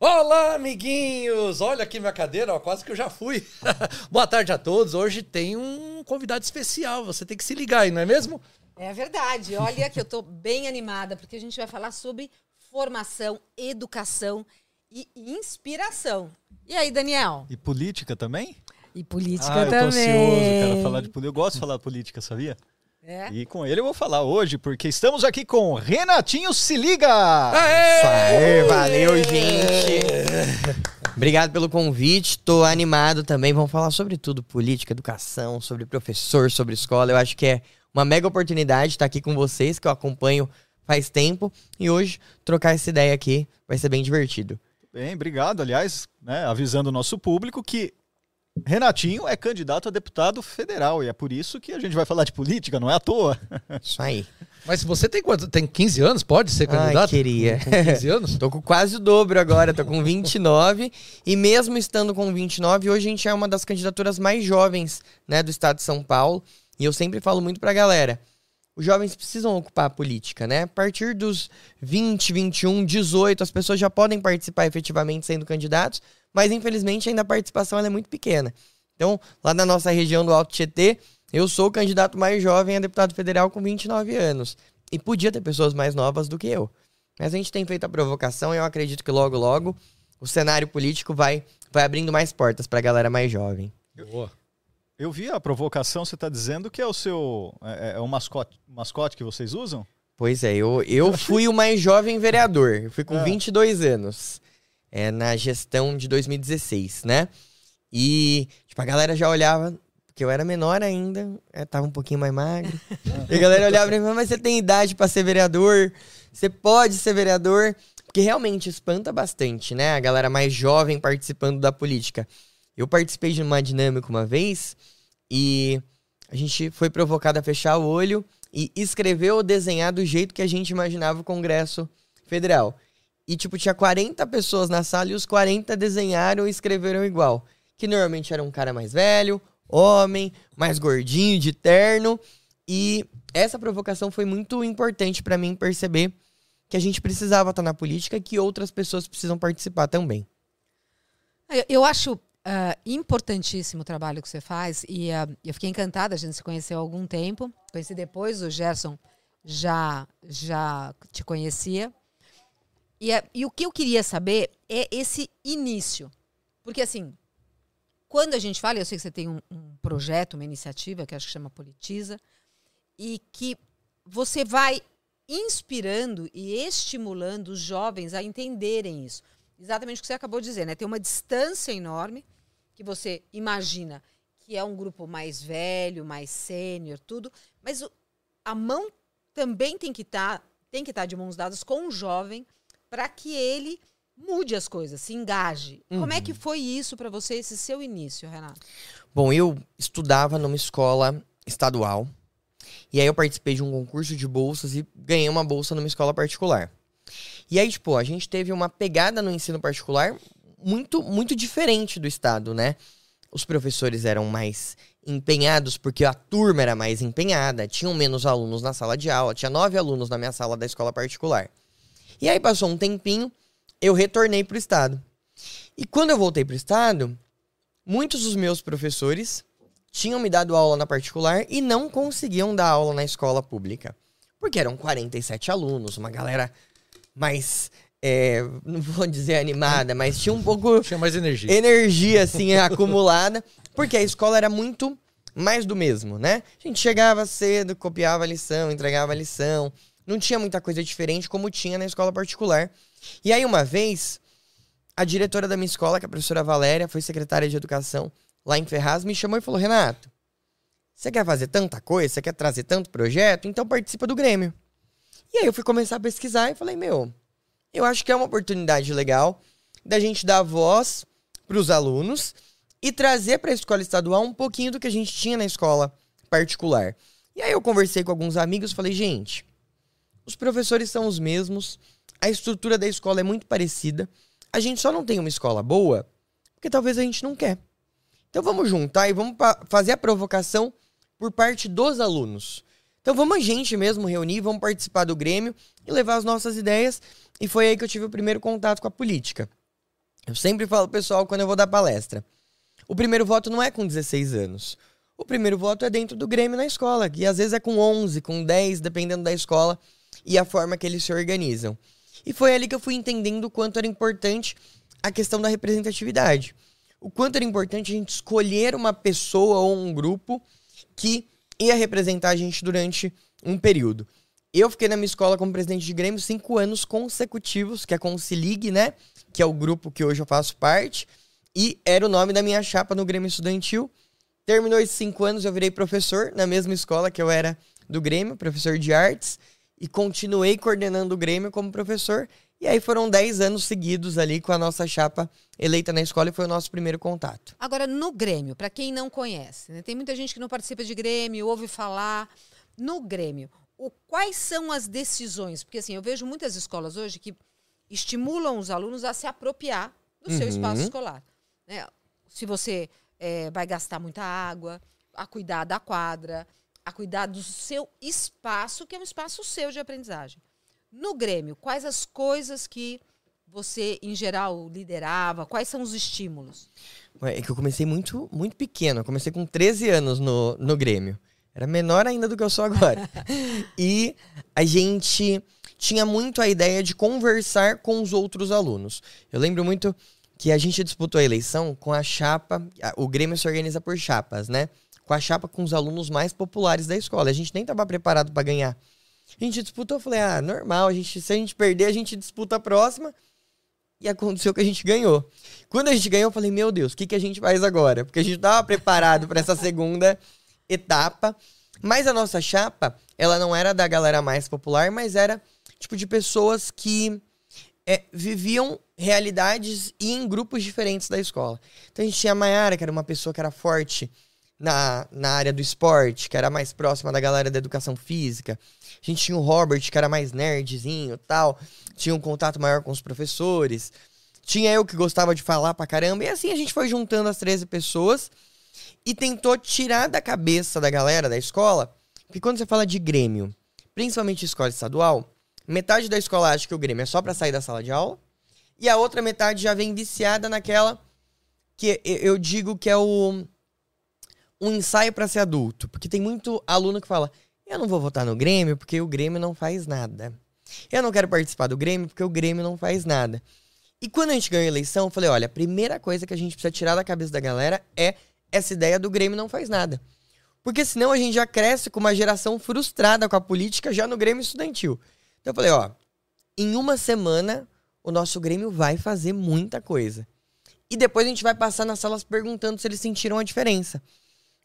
Olá, amiguinhos! Olha aqui minha cadeira, ó, quase que eu já fui. Boa tarde a todos. Hoje tem um convidado especial, você tem que se ligar aí, não é mesmo? É verdade. Olha que eu tô bem animada, porque a gente vai falar sobre formação, educação e inspiração. E aí, Daniel? E política também? E política ah, eu também. tô ansioso, cara, falar de política. Eu gosto de falar de política, sabia? É? E com ele eu vou falar hoje, porque estamos aqui com Renatinho Se Liga! Aê, valeu, gente! Obrigado pelo convite, tô animado também. Vamos falar sobre tudo: política, educação, sobre professor, sobre escola. Eu acho que é uma mega oportunidade estar aqui com vocês, que eu acompanho faz tempo. E hoje, trocar essa ideia aqui vai ser bem divertido. Bem, obrigado. Aliás, né, avisando o nosso público que Renatinho é candidato a deputado federal e é por isso que a gente vai falar de política, não é à toa. Isso aí. Mas você tem quanto? Tem 15 anos? Pode ser candidato? Ai, queria. Com 15 anos? tô com quase o dobro agora, tô com 29. e mesmo estando com 29, hoje a gente é uma das candidaturas mais jovens né, do estado de São Paulo. E eu sempre falo muito pra galera. Os jovens precisam ocupar a política, né? A partir dos 20, 21, 18, as pessoas já podem participar efetivamente sendo candidatos, mas infelizmente ainda a participação é muito pequena. Então, lá na nossa região do Alto Tietê, eu sou o candidato mais jovem a deputado federal com 29 anos. E podia ter pessoas mais novas do que eu. Mas a gente tem feito a provocação e eu acredito que logo, logo, o cenário político vai, vai abrindo mais portas para a galera mais jovem. Boa. Eu vi a provocação, você está dizendo que é o seu. É, é o mascote, mascote que vocês usam? Pois é, eu, eu fui o mais jovem vereador. Eu fui com é. 22 anos. É, na gestão de 2016, né? E, tipo, a galera já olhava, porque eu era menor ainda, é, tava um pouquinho mais magro. e a galera olhava pra mim, mas você tem idade para ser vereador? Você pode ser vereador? Porque realmente espanta bastante, né? A galera mais jovem participando da política. Eu participei de uma dinâmica uma vez e a gente foi provocado a fechar o olho e escrever ou desenhar do jeito que a gente imaginava o Congresso Federal. E, tipo, tinha 40 pessoas na sala e os 40 desenharam e escreveram igual. Que normalmente era um cara mais velho, homem, mais gordinho, de terno. E essa provocação foi muito importante para mim perceber que a gente precisava estar na política e que outras pessoas precisam participar também. Eu acho Uh, importantíssimo o trabalho que você faz e uh, eu fiquei encantada, a gente se conheceu há algum tempo, conheci depois, o Gerson já, já te conhecia. E, uh, e o que eu queria saber é esse início. Porque assim, quando a gente fala, eu sei que você tem um, um projeto, uma iniciativa que acho que chama Politiza, e que você vai inspirando e estimulando os jovens a entenderem isso. Exatamente o que você acabou de dizer, né? Tem uma distância enorme que você imagina que é um grupo mais velho, mais sênior, tudo, mas a mão também tem que estar tá, tem que estar tá de mãos dadas com o jovem para que ele mude as coisas, se engaje. Uhum. Como é que uhum. foi isso para você esse seu início, Renato? Bom, eu estudava numa escola estadual. E aí eu participei de um concurso de bolsas e ganhei uma bolsa numa escola particular. E aí, tipo, a gente teve uma pegada no ensino particular muito, muito diferente do Estado, né? Os professores eram mais empenhados porque a turma era mais empenhada, tinham menos alunos na sala de aula, tinha nove alunos na minha sala da escola particular. E aí passou um tempinho, eu retornei para o Estado. E quando eu voltei para o Estado, muitos dos meus professores tinham me dado aula na particular e não conseguiam dar aula na escola pública. Porque eram 47 alunos, uma galera mais é, não vou dizer animada, mas tinha um pouco. Tinha mais energia. Energia, assim, acumulada. Porque a escola era muito mais do mesmo, né? A gente chegava cedo, copiava a lição, entregava a lição. Não tinha muita coisa diferente como tinha na escola particular. E aí, uma vez, a diretora da minha escola, que é a professora Valéria, foi secretária de educação lá em Ferraz, me chamou e falou: Renato, você quer fazer tanta coisa? Você quer trazer tanto projeto? Então participa do Grêmio. E aí eu fui começar a pesquisar e falei: Meu, eu acho que é uma oportunidade legal da gente dar voz para os alunos e trazer para a escola estadual um pouquinho do que a gente tinha na escola particular. E aí eu conversei com alguns amigos falei, gente, os professores são os mesmos, a estrutura da escola é muito parecida, a gente só não tem uma escola boa porque talvez a gente não quer. Então vamos juntar e vamos fazer a provocação por parte dos alunos. Então vamos a gente mesmo reunir, vamos participar do Grêmio e levar as nossas ideias. E foi aí que eu tive o primeiro contato com a política. Eu sempre falo, pessoal, quando eu vou dar palestra, o primeiro voto não é com 16 anos. O primeiro voto é dentro do Grêmio na escola, e às vezes é com 11, com 10, dependendo da escola e a forma que eles se organizam. E foi ali que eu fui entendendo o quanto era importante a questão da representatividade. O quanto era importante a gente escolher uma pessoa ou um grupo que ia representar a gente durante um período. Eu fiquei na minha escola como presidente de Grêmio cinco anos consecutivos, que é com o Cilig, né? Que é o grupo que hoje eu faço parte. E era o nome da minha chapa no Grêmio Estudantil. Terminou esses cinco anos, eu virei professor na mesma escola que eu era do Grêmio, professor de artes. E continuei coordenando o Grêmio como professor. E aí foram dez anos seguidos ali com a nossa chapa eleita na escola e foi o nosso primeiro contato. Agora, no Grêmio, para quem não conhece, né, tem muita gente que não participa de Grêmio, ouve falar. No Grêmio, o, quais são as decisões? Porque assim, eu vejo muitas escolas hoje que estimulam os alunos a se apropriar do uhum. seu espaço escolar. Né? Se você é, vai gastar muita água, a cuidar da quadra, a cuidar do seu espaço, que é um espaço seu de aprendizagem. No Grêmio, quais as coisas que você, em geral, liderava? Quais são os estímulos? É que eu comecei muito, muito pequeno. Eu comecei com 13 anos no, no Grêmio. Era menor ainda do que eu sou agora. e a gente tinha muito a ideia de conversar com os outros alunos. Eu lembro muito que a gente disputou a eleição com a chapa. O Grêmio se organiza por chapas, né? Com a chapa com os alunos mais populares da escola. A gente nem estava preparado para ganhar. A gente disputou, falei, ah, normal, a gente, se a gente perder, a gente disputa a próxima. E aconteceu que a gente ganhou. Quando a gente ganhou, eu falei, meu Deus, o que, que a gente faz agora? Porque a gente estava preparado para essa segunda etapa. Mas a nossa chapa, ela não era da galera mais popular, mas era tipo de pessoas que é, viviam realidades e em grupos diferentes da escola. Então a gente tinha a Mayara, que era uma pessoa que era forte na, na área do esporte, que era mais próxima da galera da educação física. A gente tinha o Robert, que era mais nerdzinho tal. Tinha um contato maior com os professores. Tinha eu que gostava de falar pra caramba. E assim a gente foi juntando as 13 pessoas e tentou tirar da cabeça da galera da escola que quando você fala de Grêmio, principalmente escola estadual, metade da escola acha que o Grêmio é só para sair da sala de aula e a outra metade já vem viciada naquela que eu digo que é o um ensaio para ser adulto, porque tem muito aluno que fala: "Eu não vou votar no Grêmio porque o Grêmio não faz nada. Eu não quero participar do Grêmio porque o Grêmio não faz nada." E quando a gente ganhou a eleição, eu falei: "Olha, a primeira coisa que a gente precisa tirar da cabeça da galera é essa ideia do Grêmio não faz nada. Porque senão a gente já cresce com uma geração frustrada com a política já no Grêmio estudantil. Então eu falei, ó, em uma semana o nosso Grêmio vai fazer muita coisa. E depois a gente vai passar nas salas perguntando se eles sentiram a diferença.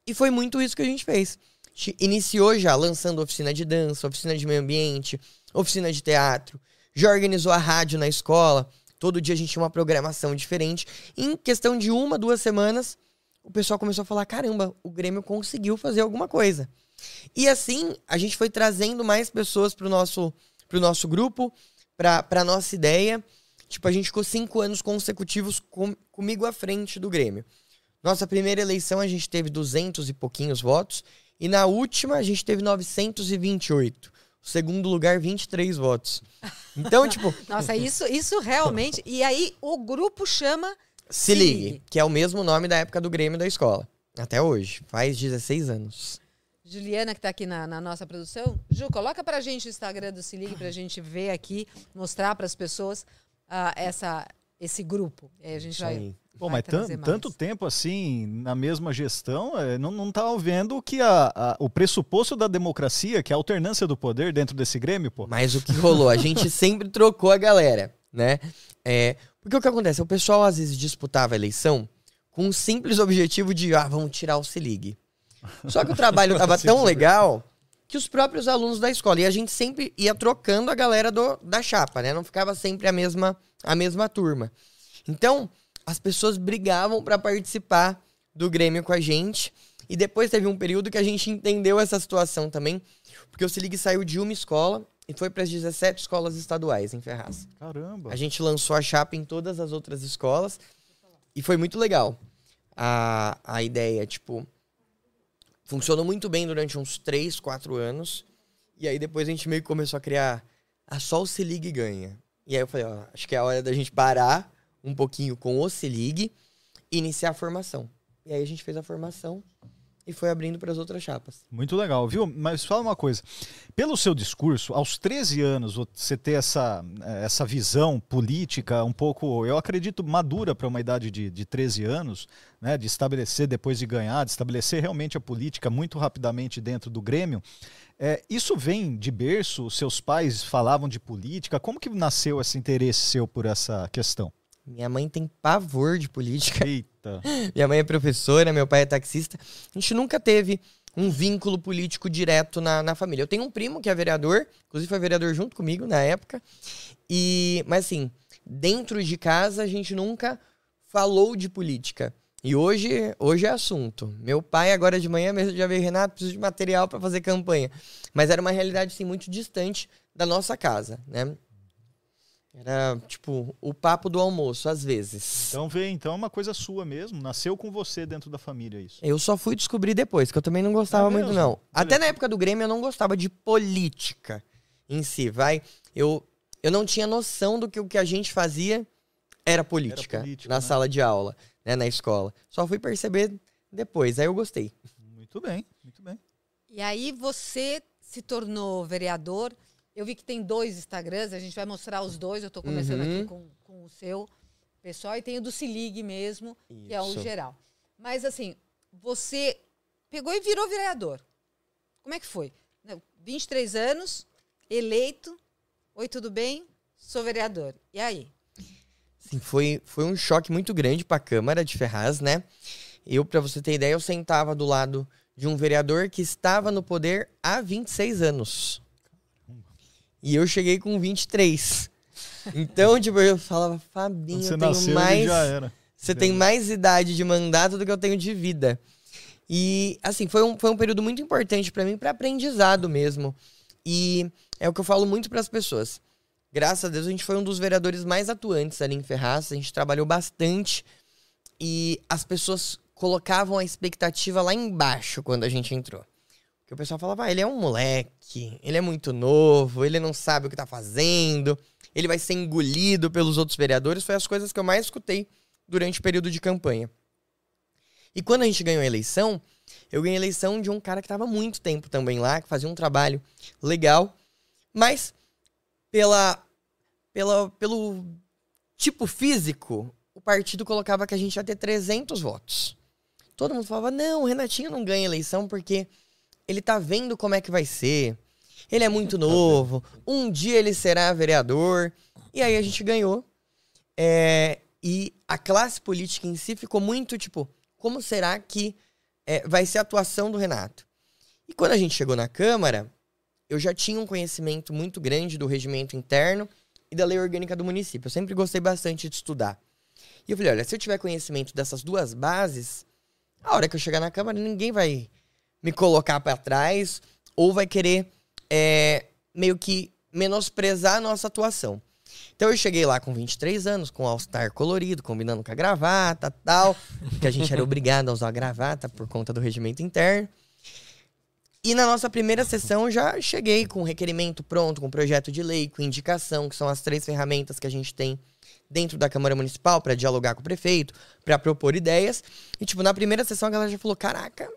E foi muito isso que a gente fez. A gente iniciou já lançando oficina de dança, oficina de meio ambiente, oficina de teatro, já organizou a rádio na escola. Todo dia a gente tinha uma programação diferente. Em questão de uma, duas semanas, o pessoal começou a falar: caramba, o Grêmio conseguiu fazer alguma coisa. E assim, a gente foi trazendo mais pessoas pro nosso, pro nosso grupo, pra, pra nossa ideia. Tipo, a gente ficou cinco anos consecutivos com, comigo à frente do Grêmio. Nossa primeira eleição a gente teve 200 e pouquinhos votos. E na última a gente teve 928. O segundo lugar, 23 votos. Então, tipo. Nossa, isso, isso realmente. E aí o grupo chama se ligue, que é o mesmo nome da época do Grêmio da escola. Até hoje. Faz 16 anos. Juliana, que está aqui na, na, nossa produção. Ju, coloca para a gente o Instagram do Se Ligue, para a gente ver aqui, mostrar para as pessoas uh, essa, esse grupo. Aí a gente Sim. vai. Pô, mas tanto tempo assim, na mesma gestão, é, não, não tá vendo que a, a, o pressuposto da democracia, que é a alternância do poder dentro desse Grêmio, pô. Mas o que rolou? A gente sempre trocou a galera, né? É, porque o que acontece? O pessoal às vezes disputava a eleição com um simples objetivo de, ah, vamos tirar o Se Ligue. Só que o trabalho estava tão legal que os próprios alunos da escola, e a gente sempre ia trocando a galera do, da chapa, né? Não ficava sempre a mesma, a mesma turma. Então, as pessoas brigavam para participar do Grêmio com a gente. E depois teve um período que a gente entendeu essa situação também, porque o Se Ligue saiu de uma escola e foi para as 17 escolas estaduais em Ferraz. Caramba! A gente lançou a chapa em todas as outras escolas e foi muito legal. A, a ideia, tipo, Funcionou muito bem durante uns 3, 4 anos. E aí depois a gente meio que começou a criar. Só o Se Ligue ganha. E aí eu falei, ó, acho que é a hora da gente parar um pouquinho com o Se Ligue e iniciar a formação. E aí a gente fez a formação e foi abrindo para as outras chapas. Muito legal, viu? Mas fala uma coisa. Pelo seu discurso, aos 13 anos, você ter essa, essa visão política um pouco, eu acredito, madura para uma idade de, de 13 anos, né? De estabelecer, depois de ganhar, de estabelecer realmente a política muito rapidamente dentro do Grêmio. É, isso vem de berço? Seus pais falavam de política? Como que nasceu esse interesse seu por essa questão? Minha mãe tem pavor de política. Eita. Minha mãe é professora, meu pai é taxista. A gente nunca teve um vínculo político direto na, na família. Eu tenho um primo que é vereador, inclusive foi vereador junto comigo na época. E, mas assim, dentro de casa a gente nunca falou de política. E hoje, hoje é assunto. Meu pai agora de manhã mesmo já veio, Renato, preciso de material para fazer campanha. Mas era uma realidade assim muito distante da nossa casa, né? Era, tipo, o papo do almoço, às vezes. Então vê, então é uma coisa sua mesmo. Nasceu com você dentro da família isso. Eu só fui descobrir depois, que eu também não gostava É muito, não. Olha. Até na época do Grêmio eu não gostava de política em si, vai. Eu, eu não tinha noção do que o que a gente fazia era política, política, na né? sala de aula, né, na escola. Só fui perceber depois, aí eu gostei. Muito bem, muito bem. E aí você se tornou vereador. Eu vi que tem dois Instagrams, a gente vai mostrar os dois. Eu estou começando Uhum. aqui com, com o seu pessoal e tem o do Se Ligue mesmo, que é o Isso. geral. Mas assim, você pegou e virou vereador. Como é que foi? Não, 23 anos, eleito. Oi, tudo bem? Sou vereador. E aí? Sim, foi, foi um choque muito grande para a Câmara de Ferraz, né? Eu, para você ter ideia, eu sentava do lado de um vereador que estava no poder há 26 anos. E eu cheguei com 23. Então, tipo, eu falava, Fabinho, você eu tenho nasceu, mais. já era. Você tem mais idade de mandato do que eu tenho de vida. E, assim, foi um, foi um período muito importante para mim, para aprendizado mesmo. E é o que eu falo muito para as pessoas. Graças a Deus, a gente foi um dos vereadores mais atuantes ali em Ferraz. A gente trabalhou bastante. E as pessoas colocavam a expectativa lá embaixo quando a gente entrou. Porque o pessoal falava, ah, ele é um moleque, ele é muito novo, ele não sabe o que tá fazendo, ele vai ser engolido pelos outros vereadores. Foi as coisas que eu mais escutei durante o período de campanha. E quando a gente ganhou a eleição, eu ganhei a eleição de um cara que estava muito tempo também lá, que fazia um trabalho legal, mas pela, pela, pelo tipo físico, o partido colocava que a gente ia ter 300 votos. Todo mundo falava: não, o Renatinho não ganha eleição porque ele tá vendo como é que vai ser. Ele é muito novo. Um dia ele será vereador. E aí a gente ganhou. É, e a classe política em si ficou muito tipo: como será que é, vai ser a atuação do Renato? E quando a gente chegou na Câmara, eu já tinha um conhecimento muito grande do regimento interno e da lei orgânica do município. Eu sempre gostei bastante de estudar. E eu falei: olha, se eu tiver conhecimento dessas duas bases, a hora que eu chegar na Câmara, ninguém vai me colocar para trás ou vai querer é, meio que menosprezar a nossa atuação. Então eu cheguei lá com 23 anos, com All-Star colorido, combinando com a gravata tal, que a gente era obrigado a usar a gravata por conta do regimento interno. E na nossa primeira sessão já cheguei com o requerimento pronto, com projeto de lei, com indicação, que são as três ferramentas que a gente tem dentro da Câmara Municipal para dialogar com o prefeito, para propor ideias. E tipo, na primeira sessão a galera já falou: "Caraca,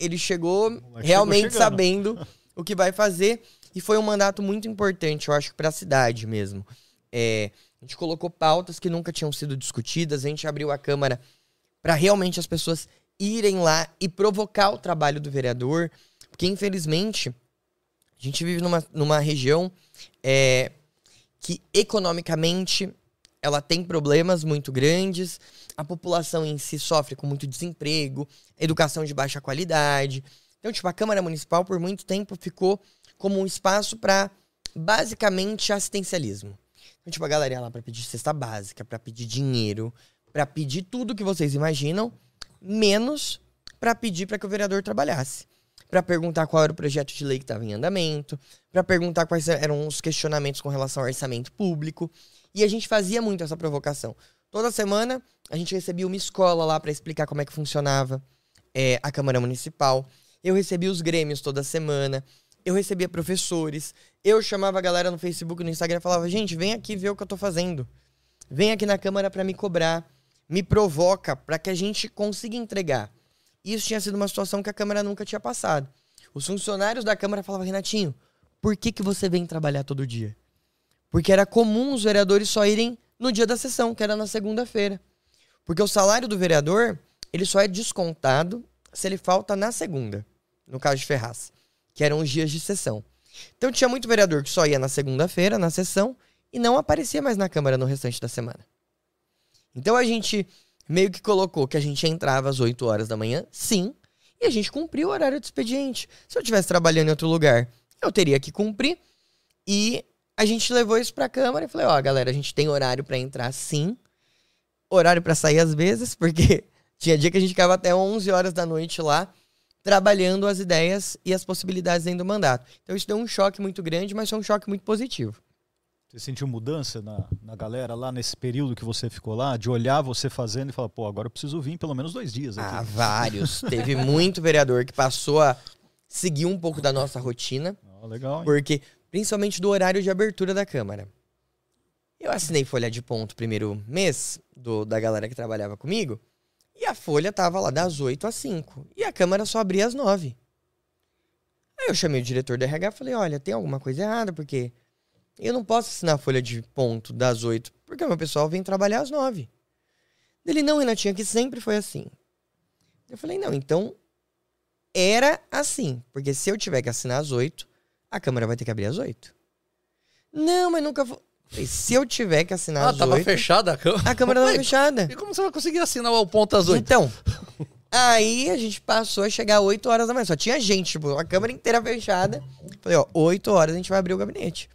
ele chegou realmente chegou chegando." sabendo o que vai fazer e foi um mandato muito importante, eu acho para a cidade mesmo. É, a gente colocou pautas que nunca tinham sido discutidas, a gente abriu a Câmara para realmente as pessoas irem lá e provocar o trabalho do vereador, porque infelizmente a gente vive numa, numa região é, que economicamente ela tem problemas muito grandes, a população em si sofre com muito desemprego, educação de baixa qualidade. Então, tipo, a Câmara Municipal por muito tempo ficou como um espaço para basicamente assistencialismo. Então, tipo, a galera ia lá para pedir cesta básica, para pedir dinheiro, para pedir tudo que vocês imaginam, menos para pedir para que o vereador trabalhasse. Para perguntar qual era o projeto de lei que estava em andamento, para perguntar quais eram os questionamentos com relação ao orçamento público. E a gente fazia muito essa provocação. Toda semana a gente recebia uma escola lá para explicar como é que funcionava é, a Câmara Municipal, eu recebia os grêmios toda semana, eu recebia professores, eu chamava a galera no Facebook, no Instagram e falava, gente, vem aqui ver o que eu tô fazendo. Vem aqui na Câmara para me cobrar, me provoca para que a gente consiga entregar. Isso tinha sido uma situação que a Câmara nunca tinha passado. Os funcionários da Câmara falavam, Renatinho, por que, que você vem trabalhar todo dia? Porque era comum os vereadores só irem no dia da sessão, que era na segunda-feira. Porque o salário do vereador, ele só é descontado se ele falta na segunda, no caso de Ferraz, que eram os dias de sessão. Então tinha muito vereador que só ia na segunda-feira, na sessão, e não aparecia mais na Câmara no restante da semana. Então a gente meio que colocou que a gente entrava às 8 horas da manhã, sim, e a gente cumpriu o horário de expediente. Se eu estivesse trabalhando em outro lugar, eu teria que cumprir. E a gente levou isso para a Câmara e falei: ó, galera, a gente tem horário para entrar sim, horário para sair às vezes, porque tinha dia que a gente ficava até 11 horas da noite lá trabalhando as ideias e as possibilidades dentro do mandato. Então isso deu um choque muito grande, mas foi um choque muito positivo. Você sentiu mudança na, na galera lá nesse período que você ficou lá? De olhar você fazendo e falar, pô, agora eu preciso vir pelo menos dois dias aqui. Ah, vários. Teve muito vereador que passou a seguir um pouco da nossa rotina. Ah, legal. Hein? Porque, principalmente do horário de abertura da Câmara. Eu assinei folha de ponto primeiro mês do, da galera que trabalhava comigo. E a folha tava lá das 8 às 5. E a Câmara só abria às 9. Aí eu chamei o diretor do RH e falei: olha, tem alguma coisa errada, porque eu não posso assinar a folha de ponto das 8, porque meu pessoal vem trabalhar às 9. Ele, não, Renatinha, que sempre foi assim. Eu falei, não, então era assim. Porque se eu tiver que assinar às 8, a Câmara vai ter que abrir às 8. Não, mas nunca vou. Se eu tiver que assinar Ah, às tava 8, fechada a câmera. a Câmara tava fechada. E como você vai conseguir assinar o ponto às oito? Então, aí a gente passou a chegar às 8 horas da manhã. Só tinha gente, tipo, a câmera inteira fechada. Falei, ó, 8 horas a gente vai abrir o gabinete.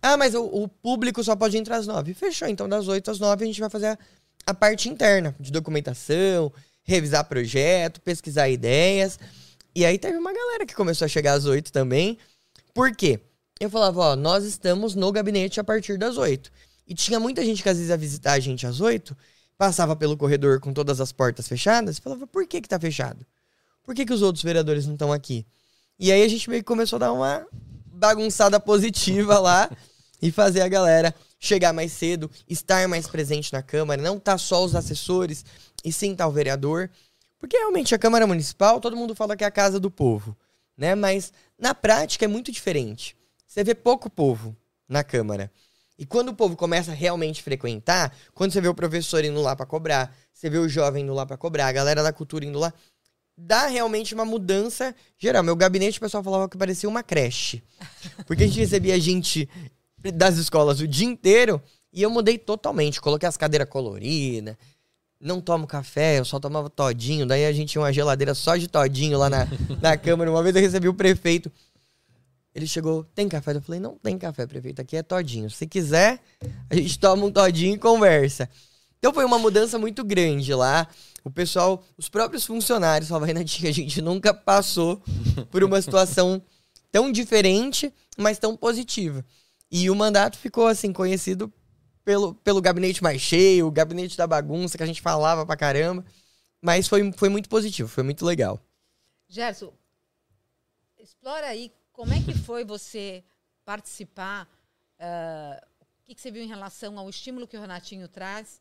Ah, mas o, o público só pode entrar às 9. Fechou, então das 8 às 9 a gente vai fazer a, a parte interna de documentação, revisar projeto, pesquisar ideias. E aí teve uma galera que começou a chegar às 8 também. Por quê? Eu falava, ó, nós estamos no gabinete a partir das 8. E tinha muita gente que às vezes ia visitar a gente às 8, passava pelo corredor com todas as portas fechadas e falava, por que que tá fechado? Por que que os outros vereadores não estão aqui? E aí a gente meio que começou a dar uma bagunçada positiva lá e fazer a galera chegar mais cedo, estar mais presente na Câmara, não tá só os assessores e sim tá o vereador. Porque realmente a Câmara Municipal, todo mundo fala que é a casa do povo, né? Mas na prática é muito diferente. Você vê pouco povo na Câmara. E quando o povo começa a realmente frequentar, quando você vê o professor indo lá pra cobrar, você vê o jovem indo lá pra cobrar, a galera da cultura indo lá, dá realmente uma mudança geral. Meu gabinete, o pessoal falava que parecia uma creche. Porque a gente recebia gente das escolas o dia inteiro e eu mudei totalmente. Coloquei as cadeiras coloridas, não tomo café, eu só tomava todinho. Daí a gente tinha uma geladeira só de todinho lá na, na Câmara. Uma vez eu recebi o prefeito. Ele chegou, tem café? Eu falei, não tem café, prefeito, aqui é todinho. Se quiser, a gente toma um todinho e conversa. Então foi uma mudança muito grande lá. O pessoal, os próprios funcionários falavam, Renatinha, a gente nunca passou por uma situação tão diferente, mas tão positiva. E o mandato ficou, assim, conhecido pelo, pelo gabinete mais cheio, o gabinete da bagunça, que a gente falava pra caramba. Mas foi, foi muito positivo, foi muito legal. Gerson, explora aí como é que foi você participar, ah, o que, que você viu em relação ao estímulo que o Renatinho traz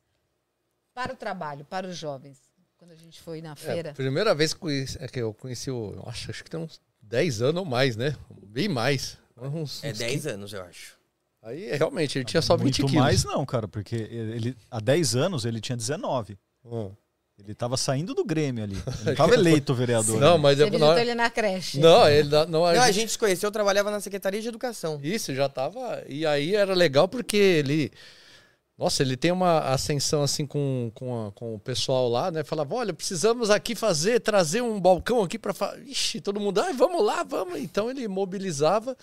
para o trabalho, para os jovens, quando a gente foi na É, feira. primeira vez que, conheci- é que eu conheci o. eu Acho, acho que tem uns 10 anos ou mais, né? Bem mais. Uns, É uns 10 anos, eu acho. 15. Aí realmente ele tinha só 20 Muito quilos. mais não, cara, porque ele, há 10 anos ele tinha 19. Hum. Ele tava saindo do Grêmio ali. Ele não tava eleito vereador. Não, mas eu, visitou não, ele na creche. não, ele não, não, a Não, a gente- gente se conheceu, eu trabalhava na Secretaria de Educação. Isso, já tava. E aí era legal porque ele. Nossa, ele tem uma ascensão assim com, com, a- com o pessoal lá, né? Falava: olha, precisamos aqui fazer, trazer um balcão aqui para. Ixi, todo mundo, ah, vamos lá, vamos. Então ele mobilizava.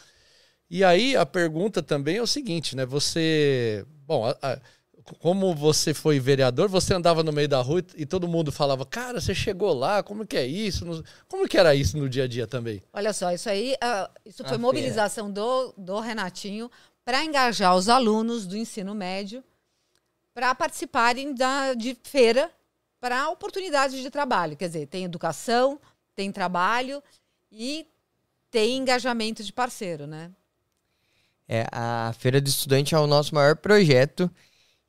E aí a pergunta também é o seguinte, né? Você. Bom, a- a- como você foi vereador, você andava no meio da rua e, e todo mundo falava: cara, você chegou lá, como que é isso? Como que era isso no dia a dia também? Olha só, isso aí, ah, isso foi feira. mobilização do, do Renatinho para engajar os alunos do ensino médio para participarem da, de feira para oportunidades de trabalho. Quer dizer, tem educação, tem trabalho e tem engajamento de parceiro, né? É, a Feira do Estudante é o nosso maior projeto.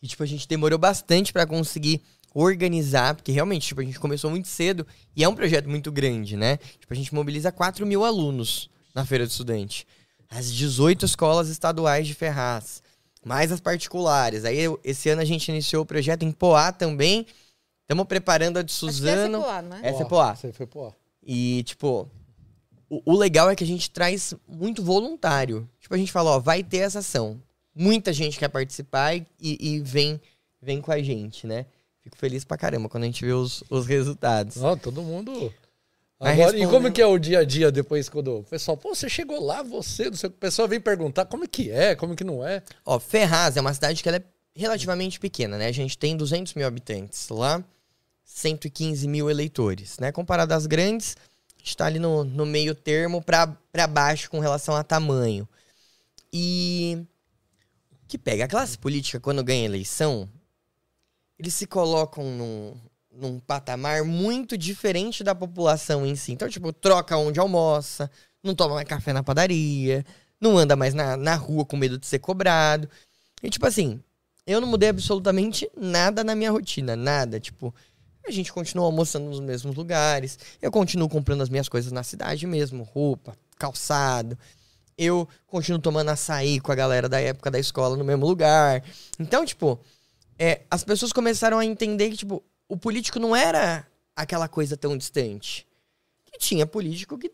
E, tipo, a gente demorou bastante para conseguir organizar, porque realmente, tipo, a gente começou muito cedo e é um projeto muito grande, né? Tipo, a gente mobiliza 4 mil alunos na Feira do Estudante. As 18 escolas estaduais de Ferraz, mais as particulares. Aí, esse ano a gente iniciou o projeto em Poá também. Estamos preparando a de Suzano. Acho que essa é Poá, não é? Essa é Poá. Essa foi Poá. E, tipo, o, o legal é que a gente traz muito voluntário. Tipo, a gente fala, ó, vai ter essa ação. Muita gente quer participar e, e vem, vem com a gente, né? Fico feliz pra caramba quando a gente vê os, os resultados. Não, todo mundo. Agora, e como que é o dia a dia depois quando o pessoal, pô, você chegou lá, você, não sei, o pessoal vem perguntar como que é, como que não é. Ó, Ferraz é uma cidade que ela é relativamente pequena, né? A gente tem 200 mil habitantes lá, 115 mil eleitores, né? Comparado às grandes, a gente tá ali no, no meio termo pra baixo com relação a tamanho. E que pega? A classe política, quando ganha eleição, eles se colocam num, num patamar muito diferente da população em si. Então, tipo, troca onde almoça, não toma mais café na padaria, não anda mais na, na rua com medo de ser cobrado. E, tipo assim, eu não mudei absolutamente nada na minha rotina, nada. Tipo, a gente continua almoçando nos mesmos lugares, eu continuo comprando as minhas coisas na cidade mesmo, roupa, calçado. Eu continuo tomando açaí com a galera da época da escola no mesmo lugar. Então, tipo, é, as pessoas começaram a entender que, tipo, o político não era aquela coisa tão distante. Que tinha político que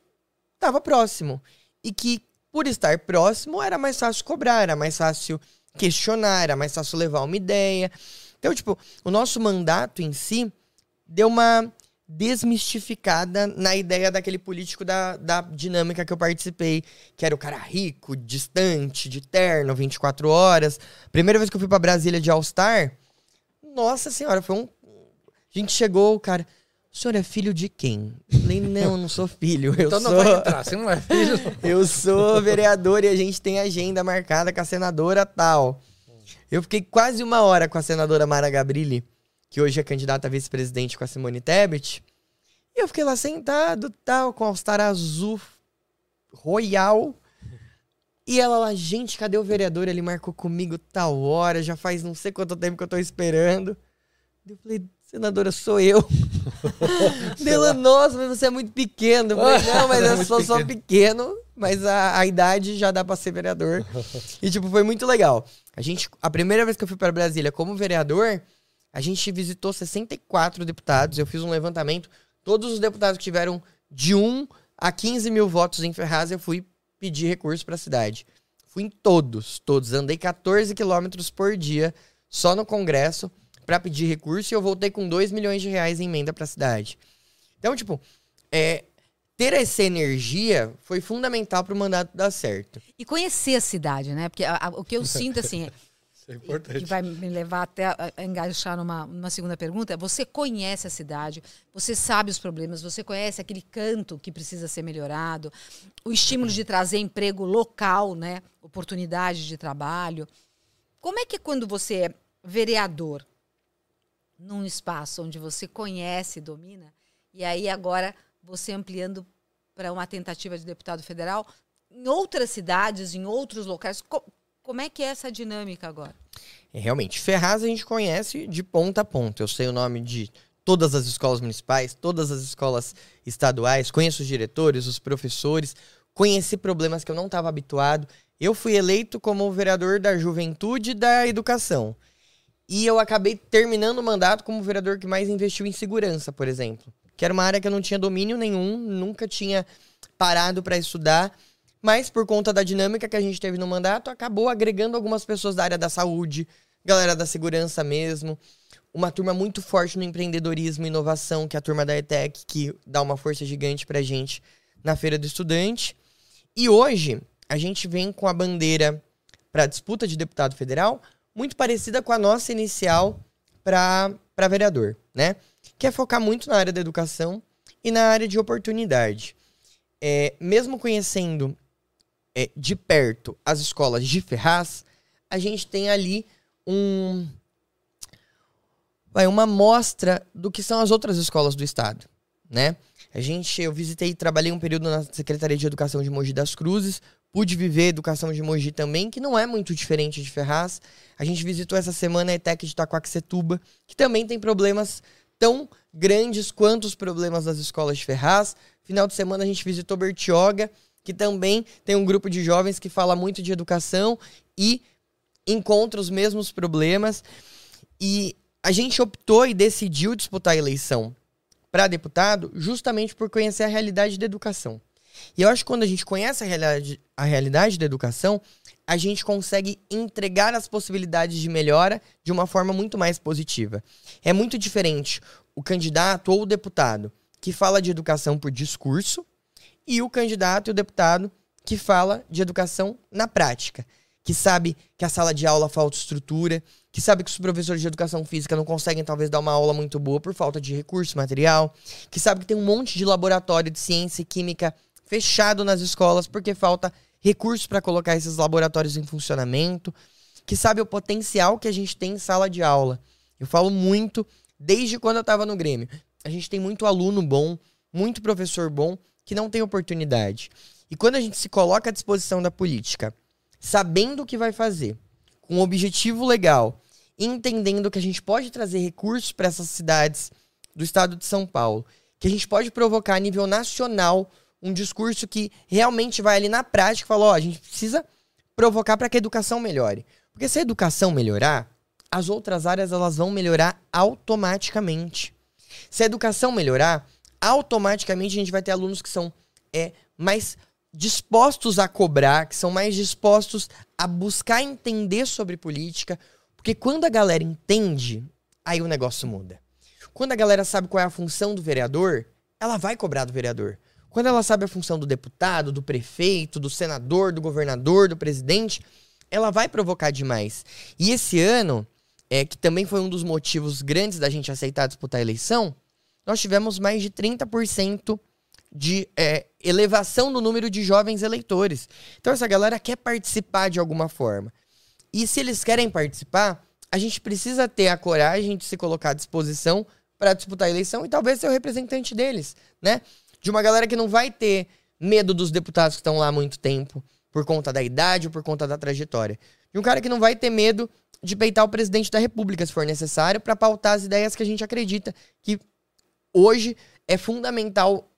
estava próximo. E que, por estar próximo, era mais fácil cobrar, era mais fácil questionar, era mais fácil levar uma ideia. Então, tipo, o nosso mandato em si deu uma desmistificada na ideia daquele político da, da dinâmica que eu participei, que era o cara rico, distante, de terno, 24 horas. Primeira vez que eu fui pra Brasília de All-Star, nossa senhora, foi um. A gente chegou, o cara. O senhor é filho de quem? Eu falei, não, eu não sou filho. Eu então não sou. vai entrar, você não é filho. Eu sou vereador e a gente tem agenda marcada com a senadora tal. Eu fiquei quase uma hora com a senadora Mara Gabrilli, que hoje é candidata a vice-presidente com a Simone Tebet. E eu fiquei lá sentado, tal, com a All-Star azul royal. E ela lá, gente, cadê o vereador? Ele marcou comigo tal hora, já faz não sei quanto tempo que eu tô esperando. Eu falei, senadora, sou eu. Dela, nossa, mas você é muito pequeno. Eu falei, não, mas É eu sou só pequeno, mas a, a idade já dá pra ser vereador. E, tipo, foi muito legal. A gente, a primeira vez que eu fui para Brasília como vereador, a gente visitou 64 deputados. Eu fiz um levantamento. Todos os deputados que tiveram de 1 a 15 mil votos em Ferraz, eu fui pedir recurso pra cidade. Fui em todos, todos. Andei 14 quilômetros por dia só no Congresso pra pedir recurso e eu voltei com 2 milhões de reais em emenda pra cidade. Então, tipo, é, ter essa energia foi fundamental pro mandato dar certo. E conhecer a cidade, né? Porque a- a- o que eu sinto, assim, É que importante. vai me levar até a, engaixar numa, numa segunda pergunta, você conhece a cidade, você sabe os problemas, você conhece aquele canto que precisa ser melhorado, o estímulo de trazer emprego local, né? Oportunidade de trabalho. Como é que quando você é vereador num espaço onde você conhece e domina, e aí agora você ampliando para uma tentativa de deputado federal, em outras cidades, em outros locais, como é que é essa dinâmica agora? É, realmente, Ferraz a gente conhece de ponta a ponta. Eu sei o nome de todas as escolas municipais, todas as escolas estaduais, conheço os diretores, os professores, conheci problemas que eu não estava habituado. Eu fui eleito como vereador da juventude e da educação. E eu acabei terminando o mandato como vereador que mais investiu em segurança, por exemplo. Que era uma área que eu não tinha domínio nenhum, nunca tinha parado para estudar. Mas por conta da dinâmica que a gente teve no mandato, acabou agregando algumas pessoas da área da saúde, galera da segurança mesmo. Uma turma muito forte no empreendedorismo e inovação, que é a turma da ETEC, que dá uma força gigante pra gente na Feira do Estudante. E hoje, a gente vem com a bandeira para disputa de deputado federal, muito parecida com a nossa inicial para vereador, né? Que é focar muito na área da educação e na área de oportunidade. É, mesmo conhecendo é, de perto as escolas de Ferraz, a gente tem ali um, vai, uma mostra do que são as outras escolas do estado, né? A gente, eu visitei, trabalhei um período na Secretaria de Educação de Mogi das Cruzes, pude viver educação de Mogi também, que não é muito diferente de Ferraz. A gente visitou essa semana a ETEC de Itaquaquecetuba, que também tem problemas tão grandes quanto os problemas das escolas de Ferraz. Final de semana a gente visitou Bertioga, que também tem um grupo de jovens que fala muito de educação e encontra os mesmos problemas. E a gente optou e decidiu disputar a eleição para deputado justamente por conhecer a realidade da educação. E eu acho que quando a gente conhece a realidade, a realidade da educação, a gente consegue entregar as possibilidades de melhora de uma forma muito mais positiva. É muito diferente o candidato ou o deputado que fala de educação por discurso e o candidato e o deputado que fala de educação na prática, que sabe que a sala de aula falta estrutura, que sabe que os professores de educação física não conseguem talvez dar uma aula muito boa por falta de recurso material, que sabe que tem um monte de laboratório de ciência e química fechado nas escolas porque falta recursos para colocar esses laboratórios em funcionamento, que sabe o potencial que a gente tem em sala de aula. Eu falo muito desde quando eu estava no Grêmio. A gente tem muito aluno bom, muito professor bom que não tem oportunidade. E quando a gente se coloca à disposição da política, sabendo o que vai fazer, com um objetivo legal, entendendo que a gente pode trazer recursos para essas cidades do estado de São Paulo, que a gente pode provocar a nível nacional um discurso que realmente vai ali na prática e fala: ó, a gente precisa provocar para que a educação melhore. Porque se a educação melhorar, as outras áreas elas vão melhorar automaticamente. Se a educação melhorar, automaticamente a gente vai ter alunos que são é, mais dispostos a cobrar, que são mais dispostos a buscar entender sobre política, porque quando a galera entende, aí o negócio muda. Quando a galera sabe qual é a função do vereador, ela vai cobrar do vereador. Quando ela sabe a função do deputado, do prefeito, do senador, do governador, do presidente, ela vai provocar demais. E esse ano, é, que também foi um dos motivos grandes da gente aceitar disputar a eleição, nós tivemos mais de 30% de é, elevação no número de jovens eleitores. Então essa galera quer participar de alguma forma. E se eles querem participar, a gente precisa ter a coragem de se colocar à disposição para disputar a eleição e talvez ser o representante deles, né? De uma galera que não vai ter medo dos deputados que estão lá há muito tempo, por conta da idade ou por conta da trajetória. De um cara que não vai ter medo de peitar o presidente da República, se for necessário, para pautar as ideias que a gente acredita que hoje é fundamental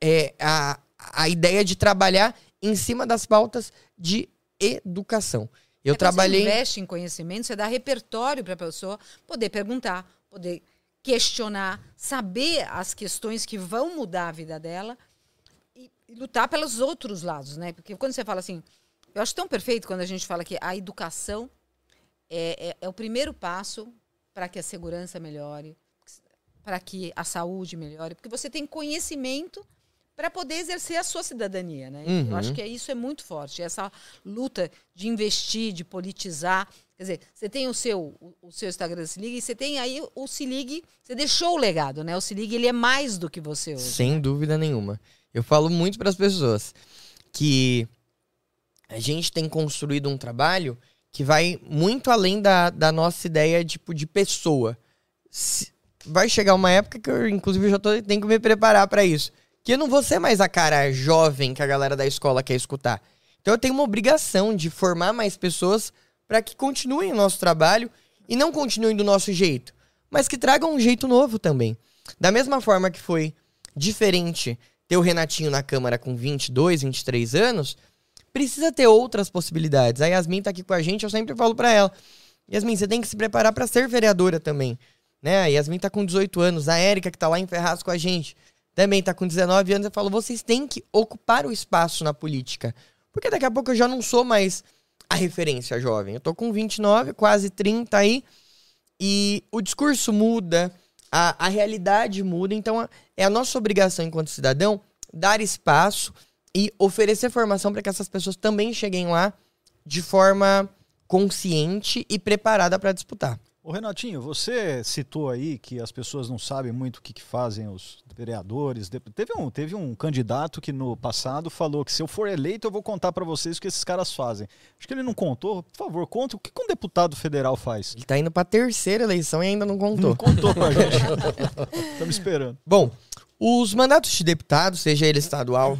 é, a, a ideia de trabalhar em cima das pautas de educação. Eu é, trabalhei. Você investe em conhecimento, você dá repertório para a pessoa poder perguntar, poder questionar, saber as questões que vão mudar a vida dela e, e lutar pelos outros lados, né? Porque quando você fala assim, eu acho tão perfeito quando a gente fala que a educação é, é, é o primeiro passo para que a segurança melhore, para que a saúde melhore, porque você tem conhecimento para poder exercer a sua cidadania, né? Uhum. Eu acho que é, isso é muito forte, essa luta de investir, de politizar. Quer dizer, você tem o seu, o, seu Instagram Se Ligue e você tem aí o Se Ligue, você deixou o legado, né? O Se Ligue, ele é mais do que você hoje. Sem né? dúvida nenhuma. Eu falo muito para as pessoas que a gente tem construído um trabalho que vai muito além da, da nossa ideia tipo, de pessoa. Se, vai chegar uma época que eu, inclusive, já tô, tenho que me preparar para isso. Que eu não vou ser mais a cara jovem que a galera da escola quer escutar. Então eu tenho uma obrigação de formar mais pessoas para que continuem o nosso trabalho e não continuem do nosso jeito, mas que tragam um jeito novo também. Da mesma forma que foi diferente ter o Renatinho na Câmara com 22, 23 anos, precisa ter outras possibilidades. A Yasmin tá aqui com a gente, eu sempre falo para ela: Yasmin, você tem que se preparar para ser vereadora também. Né? A Yasmin tá com 18 anos, a Érica, que tá lá em Ferraz com a gente, também tá com 19 anos. Eu falo: vocês têm que ocupar o espaço na política. Porque daqui a pouco eu já não sou mais a referência jovem. Eu tô com 29, quase 30 aí. E o discurso muda, a, a realidade muda. Então é a nossa obrigação enquanto cidadão dar espaço e oferecer formação para que essas pessoas também cheguem lá de forma consciente e preparada para disputar. Ô Renatinho, você citou aí que as pessoas não sabem muito o que, que fazem os vereadores. Teve um, teve um candidato que no passado falou que se eu for eleito eu vou contar pra vocês o que esses caras fazem. Acho que ele não contou. Por favor, conta o que, que um deputado federal faz. Ele tá indo pra terceira eleição e ainda não contou. Não contou pra gente. Estamos esperando. Bom, os mandatos de deputado, seja ele estadual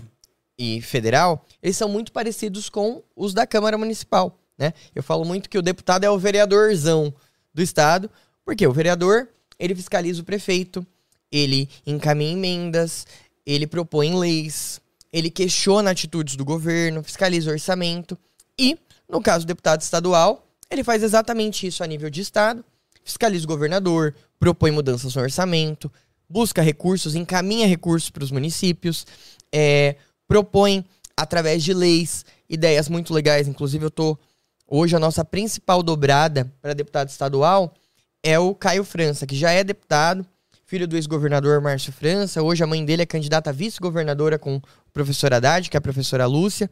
e federal, eles são muito parecidos com os da Câmara Municipal, né? Eu falo muito que o deputado é o vereadorzão do estado, porque o vereador, ele fiscaliza o prefeito, ele encaminha emendas, ele propõe leis, ele questiona atitudes do governo, fiscaliza o orçamento e, no caso do deputado estadual, ele faz exatamente isso a nível de estado, fiscaliza o governador, propõe mudanças no orçamento, busca recursos, encaminha recursos para os municípios, é, propõe, através de leis, ideias muito legais. Inclusive, eu tô. Hoje, a nossa principal dobrada para deputado estadual é o Caio França, que já é deputado, filho do ex-governador Márcio França. Hoje, a mãe dele é candidata a vice-governadora com o professor Haddad, que é a professora Lúcia.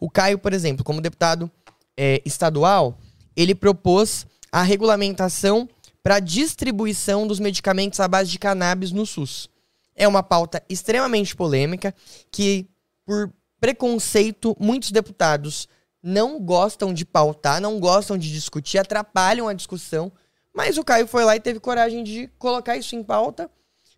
O Caio, por exemplo, como deputado é, estadual, ele propôs a regulamentação para distribuição dos medicamentos à base de cannabis no SUS. É uma pauta extremamente polêmica que, por preconceito, muitos deputados não gostam de pautar, não gostam de discutir, atrapalham a discussão. Mas o Caio foi lá e teve coragem de colocar isso em pauta,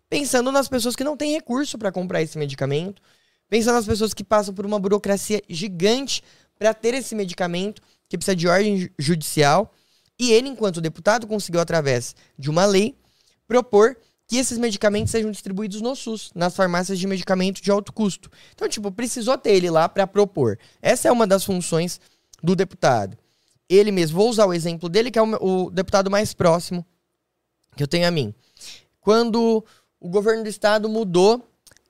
pensando nas pessoas que não têm recurso para comprar esse medicamento, pensando nas pessoas que passam por uma burocracia gigante para ter esse medicamento, que precisa de ordem ju- judicial. E ele, enquanto deputado, conseguiu, através de uma lei, propor que esses medicamentos sejam distribuídos no SUS, nas farmácias de medicamento de alto custo. Então, tipo, precisou ter ele lá para propor. Essa é uma das funções do deputado. Ele mesmo, vou usar o exemplo dele, que é o, o deputado mais próximo que eu tenho a mim. Quando o governo do estado mudou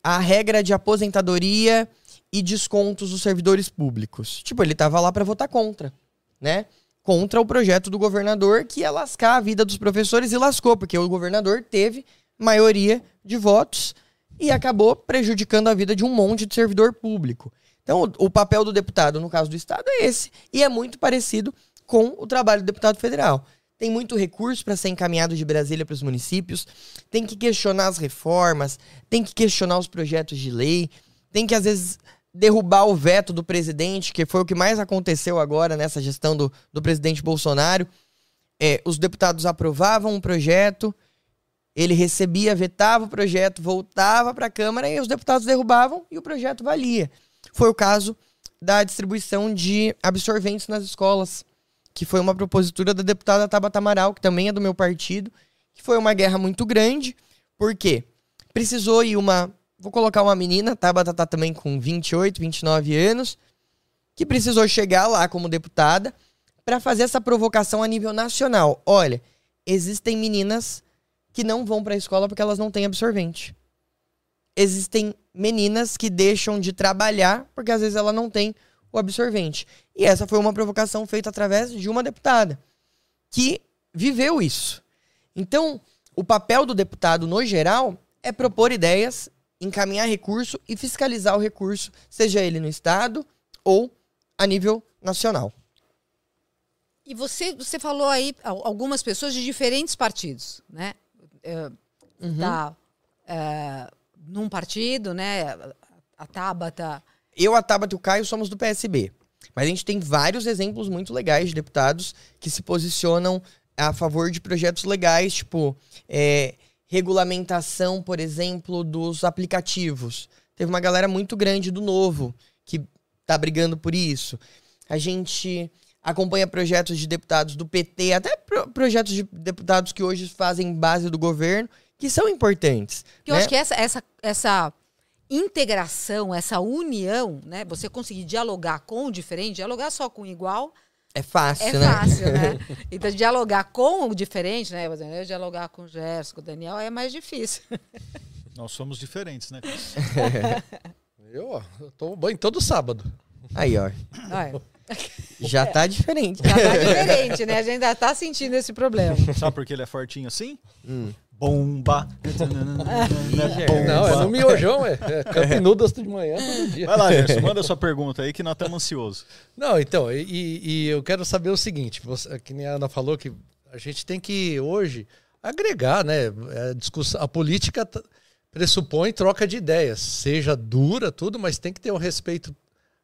a regra de aposentadoria e descontos dos servidores públicos. Tipo, ele tava lá para votar contra, né? Contra o projeto do governador que ia lascar a vida dos professores e lascou, porque o governador teve maioria de votos e acabou prejudicando a vida de um monte de servidor público. Então, o, o papel do deputado, no caso do Estado, é esse. E é muito parecido com o trabalho do deputado federal. Tem muito recurso para ser encaminhado de Brasília para os municípios, tem que questionar as reformas, tem que questionar os projetos de lei, tem que, às vezes, derrubar o veto do presidente, que foi o que mais aconteceu agora nessa gestão do, do presidente Bolsonaro. É, os deputados aprovavam um projeto, ele recebia, vetava o projeto, voltava para a Câmara e os deputados derrubavam e o projeto valia. Foi o caso da distribuição de absorventes nas escolas, que foi uma propositura da deputada Tabata Amaral, que também é do meu partido, que foi uma guerra muito grande, porque precisou ir uma. Vou colocar uma menina, Tabata tá também com 28, 29 anos, que precisou chegar lá como deputada para fazer essa provocação a nível nacional. Olha, existem meninas que não vão para a escola porque elas não têm absorvente. Existem meninas que deixam de trabalhar porque às vezes ela não tem o absorvente. E essa foi uma provocação feita através de uma deputada que viveu isso. Então, o papel do deputado no geral é propor ideias, encaminhar recurso e fiscalizar o recurso, seja ele no estado ou a nível nacional. E você, você falou aí al- algumas pessoas de diferentes partidos, né? É, Tá é, num partido, né? A Tabata. Eu, a Tabata e o Caio somos do PSB. Mas a gente tem vários exemplos muito legais de deputados que se posicionam a favor de projetos legais, tipo é, regulamentação, por exemplo, dos aplicativos. Teve uma galera muito grande do Novo que tá brigando por isso. A gente acompanha projetos de deputados do PT, até pro- projetos de deputados que hoje fazem base do governo, que são importantes. Que eu né? acho que essa, essa, essa integração, essa união, né? Você conseguir dialogar com o diferente, dialogar só com o igual é fácil, é né? fácil, né? Então, dialogar com o diferente, né? Eu dialogar com o Gerson, com o Daniel, é mais difícil. Nós somos diferentes, né? Eu, eu tomo banho todo sábado. Aí, ó. Olha, Já tá diferente. já tá diferente, né? A gente ainda tá sentindo esse problema. Sabe por que ele é fortinho assim? Hum. Bomba. Não, é no miojão, é. é Campinudas de manhã todo dia. Vai lá, Gerson, manda sua pergunta aí que nós estamos ansiosos. Não, então, e, e- eu quero saber o seguinte: você, que nem a Ana falou que a gente tem que hoje agregar, né? A, discussão, a política pressupõe troca de ideias, seja dura, tudo, mas tem que ter o respeito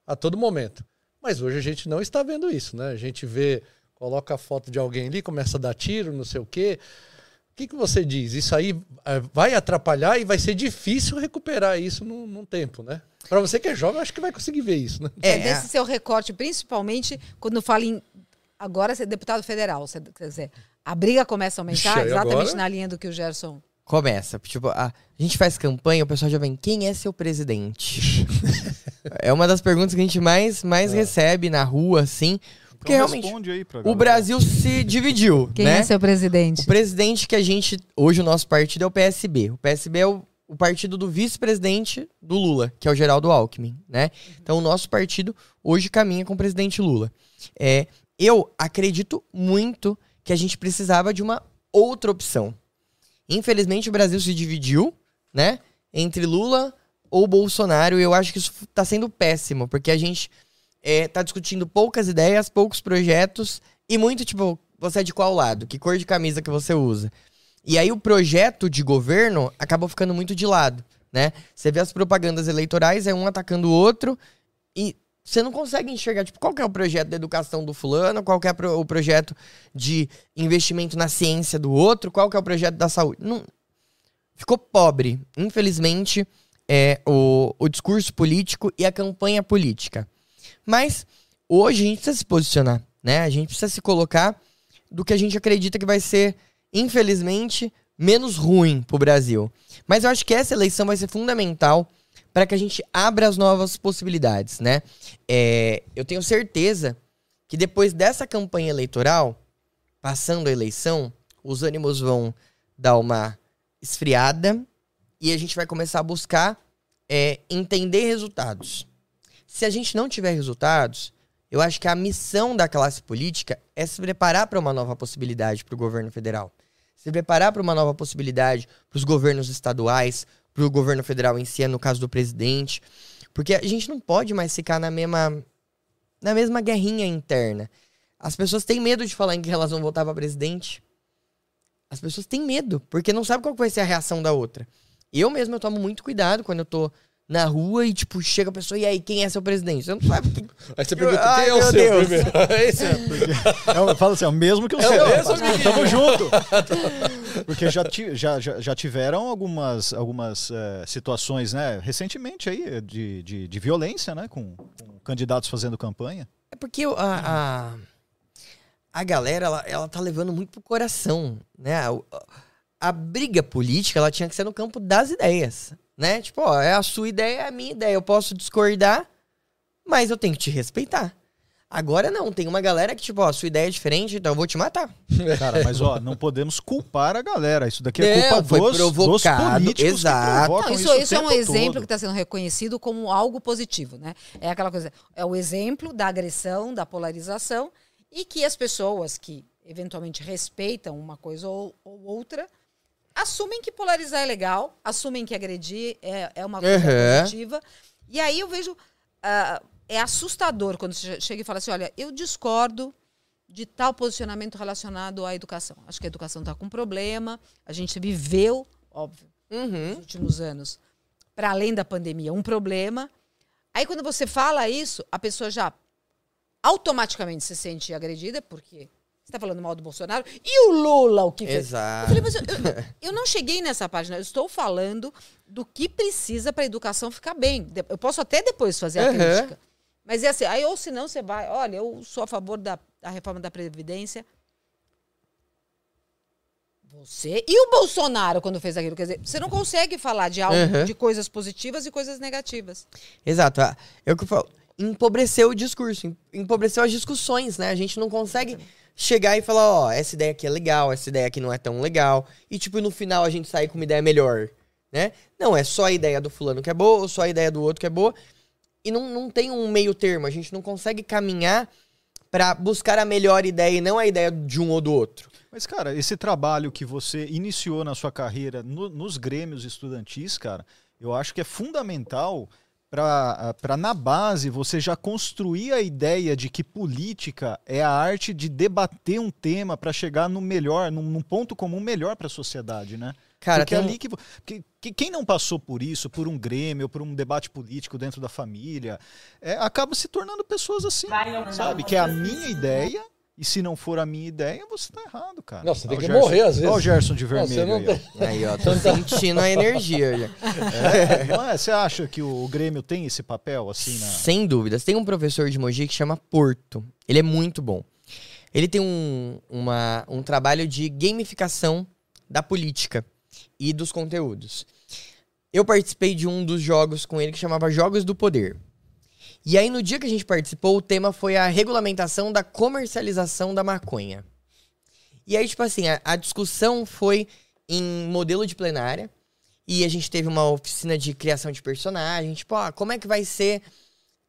a todo momento. Mas hoje a gente não está vendo isso, né? A gente vê, coloca a foto de alguém ali, começa a dar tiro, não sei o quê. O que, que você diz? Isso aí eh, vai atrapalhar e vai ser difícil recuperar isso num, num tempo, né? Para você que é jovem, acho que vai conseguir ver isso, né? É, É, desse seu recorte, principalmente quando fala em agora ser deputado federal. Você- Quer dizer, a briga começa a aumentar, Ixi, exatamente agora- na linha do que o Gerson. Começa. Tipo, a, a gente faz campanha, o pessoal já vem, quem é seu presidente? é uma das perguntas que a gente mais, mais recebe na rua, assim. Porque Então realmente aí pra o. Brasil se dividiu, Quem né? é seu presidente? O presidente que a gente. Hoje o nosso partido é o PSB. O PSB é o, o partido do vice-presidente do Lula, que é o Geraldo Alckmin, né? Então o nosso partido hoje caminha com o presidente Lula. É, eu acredito muito que a gente precisava de uma outra opção. Infelizmente o Brasil se dividiu, né? Entre Lula ou Bolsonaro. E eu acho que isso tá sendo péssimo, porque a gente é, tá discutindo poucas ideias, poucos projetos e muito tipo, você é de qual lado? Que cor de camisa que você usa? E aí o projeto de governo acabou ficando muito de lado, né? Você vê as propagandas eleitorais, é um atacando o outro e você não consegue enxergar, tipo, qual é o projeto da educação do fulano, qual é pro- o projeto de investimento na ciência do outro, qual é o projeto da saúde. Não... Ficou pobre, infelizmente, é, o, o discurso político e a campanha política. Mas hoje a gente precisa se posicionar, né? A gente precisa se colocar do que a gente acredita que vai ser, infelizmente, menos ruim pro Brasil. Mas eu acho que essa eleição vai ser fundamental para que a gente abra as novas possibilidades, né? É, eu tenho certeza que depois dessa campanha eleitoral, passando a eleição, os ânimos vão dar uma esfriada e a gente vai começar a buscar é, entender resultados. Se a gente não tiver resultados, eu acho que a missão da classe política é se preparar para uma nova possibilidade para o governo federal. Se preparar para uma nova possibilidade para os governos estaduais, para o governo federal em si, no caso do presidente. Porque a gente não pode mais ficar na mesma, na mesma guerrinha interna. As pessoas têm medo de falar em que elas vão votar para presidente. As pessoas têm medo, porque não sabem qual vai ser a reação da outra. Eu mesmo eu tomo muito cuidado quando eu tô na rua e, tipo, chega a pessoa, e aí, quem é seu presidente? Você não sabe quem. Aí você pergunta, quem é o seu Deus. primeiro? Esse é. É, eu falo assim, é o mesmo que o É o seu. mesmo, Mas, amiguinho. Tamo junto. Porque já, ti- já, já, tiveram algumas, algumas eh, situações, né? Recentemente aí, de, de, de violência, né? Com, com candidatos fazendo campanha. É porque a, a, a galera, ela, ela tá levando muito pro coração, né? O- A, briga política, ela tinha que ser no campo das ideias, né? Tipo, ó, é a sua ideia, é a minha ideia. Eu posso discordar, mas eu tenho que te respeitar. Agora não, tem uma galera que, tipo, ó, a sua ideia é diferente, então eu vou te matar. Cara, mas ó, não podemos culpar a galera. Isso daqui é Não, culpa foi dos, dos provocado, políticos exato. que provocam Não, isso, isso, o isso é um tempo exemplo todo. que está sendo reconhecido como algo positivo, né? É aquela coisa, é o exemplo da agressão, da polarização e que as pessoas que eventualmente respeitam uma coisa ou, ou outra assumem que polarizar é legal, assumem que agredir é, é uma coisa Uhum. positiva. E aí eu vejo ah, é assustador quando você chega e fala assim, olha, eu discordo de tal posicionamento relacionado à educação. Acho que a educação está com problema. A gente viveu, óbvio, Uhum. nos últimos anos, para além da pandemia, um problema. Aí, quando você fala isso, a pessoa já automaticamente se sente agredida, porque você está falando mal do Bolsonaro. E o Lula, o que fez? Eu Exato. falei, mas eu, eu- eu não cheguei nessa página. Eu estou falando do que precisa para a educação ficar bem. Eu posso até depois fazer a Uhum. crítica. Mas é assim, aí, ou senão você vai, olha, eu sou a favor da, da reforma da Previdência. Você e o Bolsonaro quando fez aquilo. Quer dizer, você não consegue falar de algo, Uhum. de coisas positivas e coisas negativas. Exato. ah, É o que eu falo. Empobreceu o discurso, em- empobreceu as discussões, né? A gente não consegue chegar e falar, ó, essa ideia aqui é legal, essa ideia aqui não é tão legal. E, tipo, no final a gente sair com uma ideia melhor, né? Não, é só a ideia do fulano que é boa, ou só a ideia do outro que é boa. E não, não tem um meio termo. A gente não consegue caminhar pra buscar a melhor ideia e não a ideia de um ou do outro. Mas, cara, esse trabalho que você iniciou na sua carreira no- nos grêmios estudantis, cara, eu acho que é fundamental para na base você já construir a ideia de que política é a arte de debater um tema para chegar no melhor, num, num ponto comum melhor para a sociedade, né? Cara, Porque tem ali que, que, que quem não passou por isso, por um grêmio, por um debate político dentro da família, é, acaba se tornando pessoas assim, sabe? Que é a minha ideia e se não for a minha ideia, você tá errado, cara. Não, você tem que Gerson- morrer às vezes. Ó o Gerson de Não, vermelho você não aí, ó. tem- Aí, ó, tô sentindo a energia já. É, não é? Você acha que o Grêmio tem esse papel assim na. Sem dúvidas. Tem um professor de Mogi que chama Porto. Ele é muito bom. Ele tem um, uma- um trabalho de gamificação da política e dos conteúdos. Eu participei de um dos jogos com ele que chamava Jogos do Poder. E aí, no dia que a gente participou, o tema foi a regulamentação da comercialização da maconha. E aí, tipo assim, a, a discussão foi em modelo de plenária. E a gente teve uma oficina de criação de personagem. Tipo, ah, como é que vai ser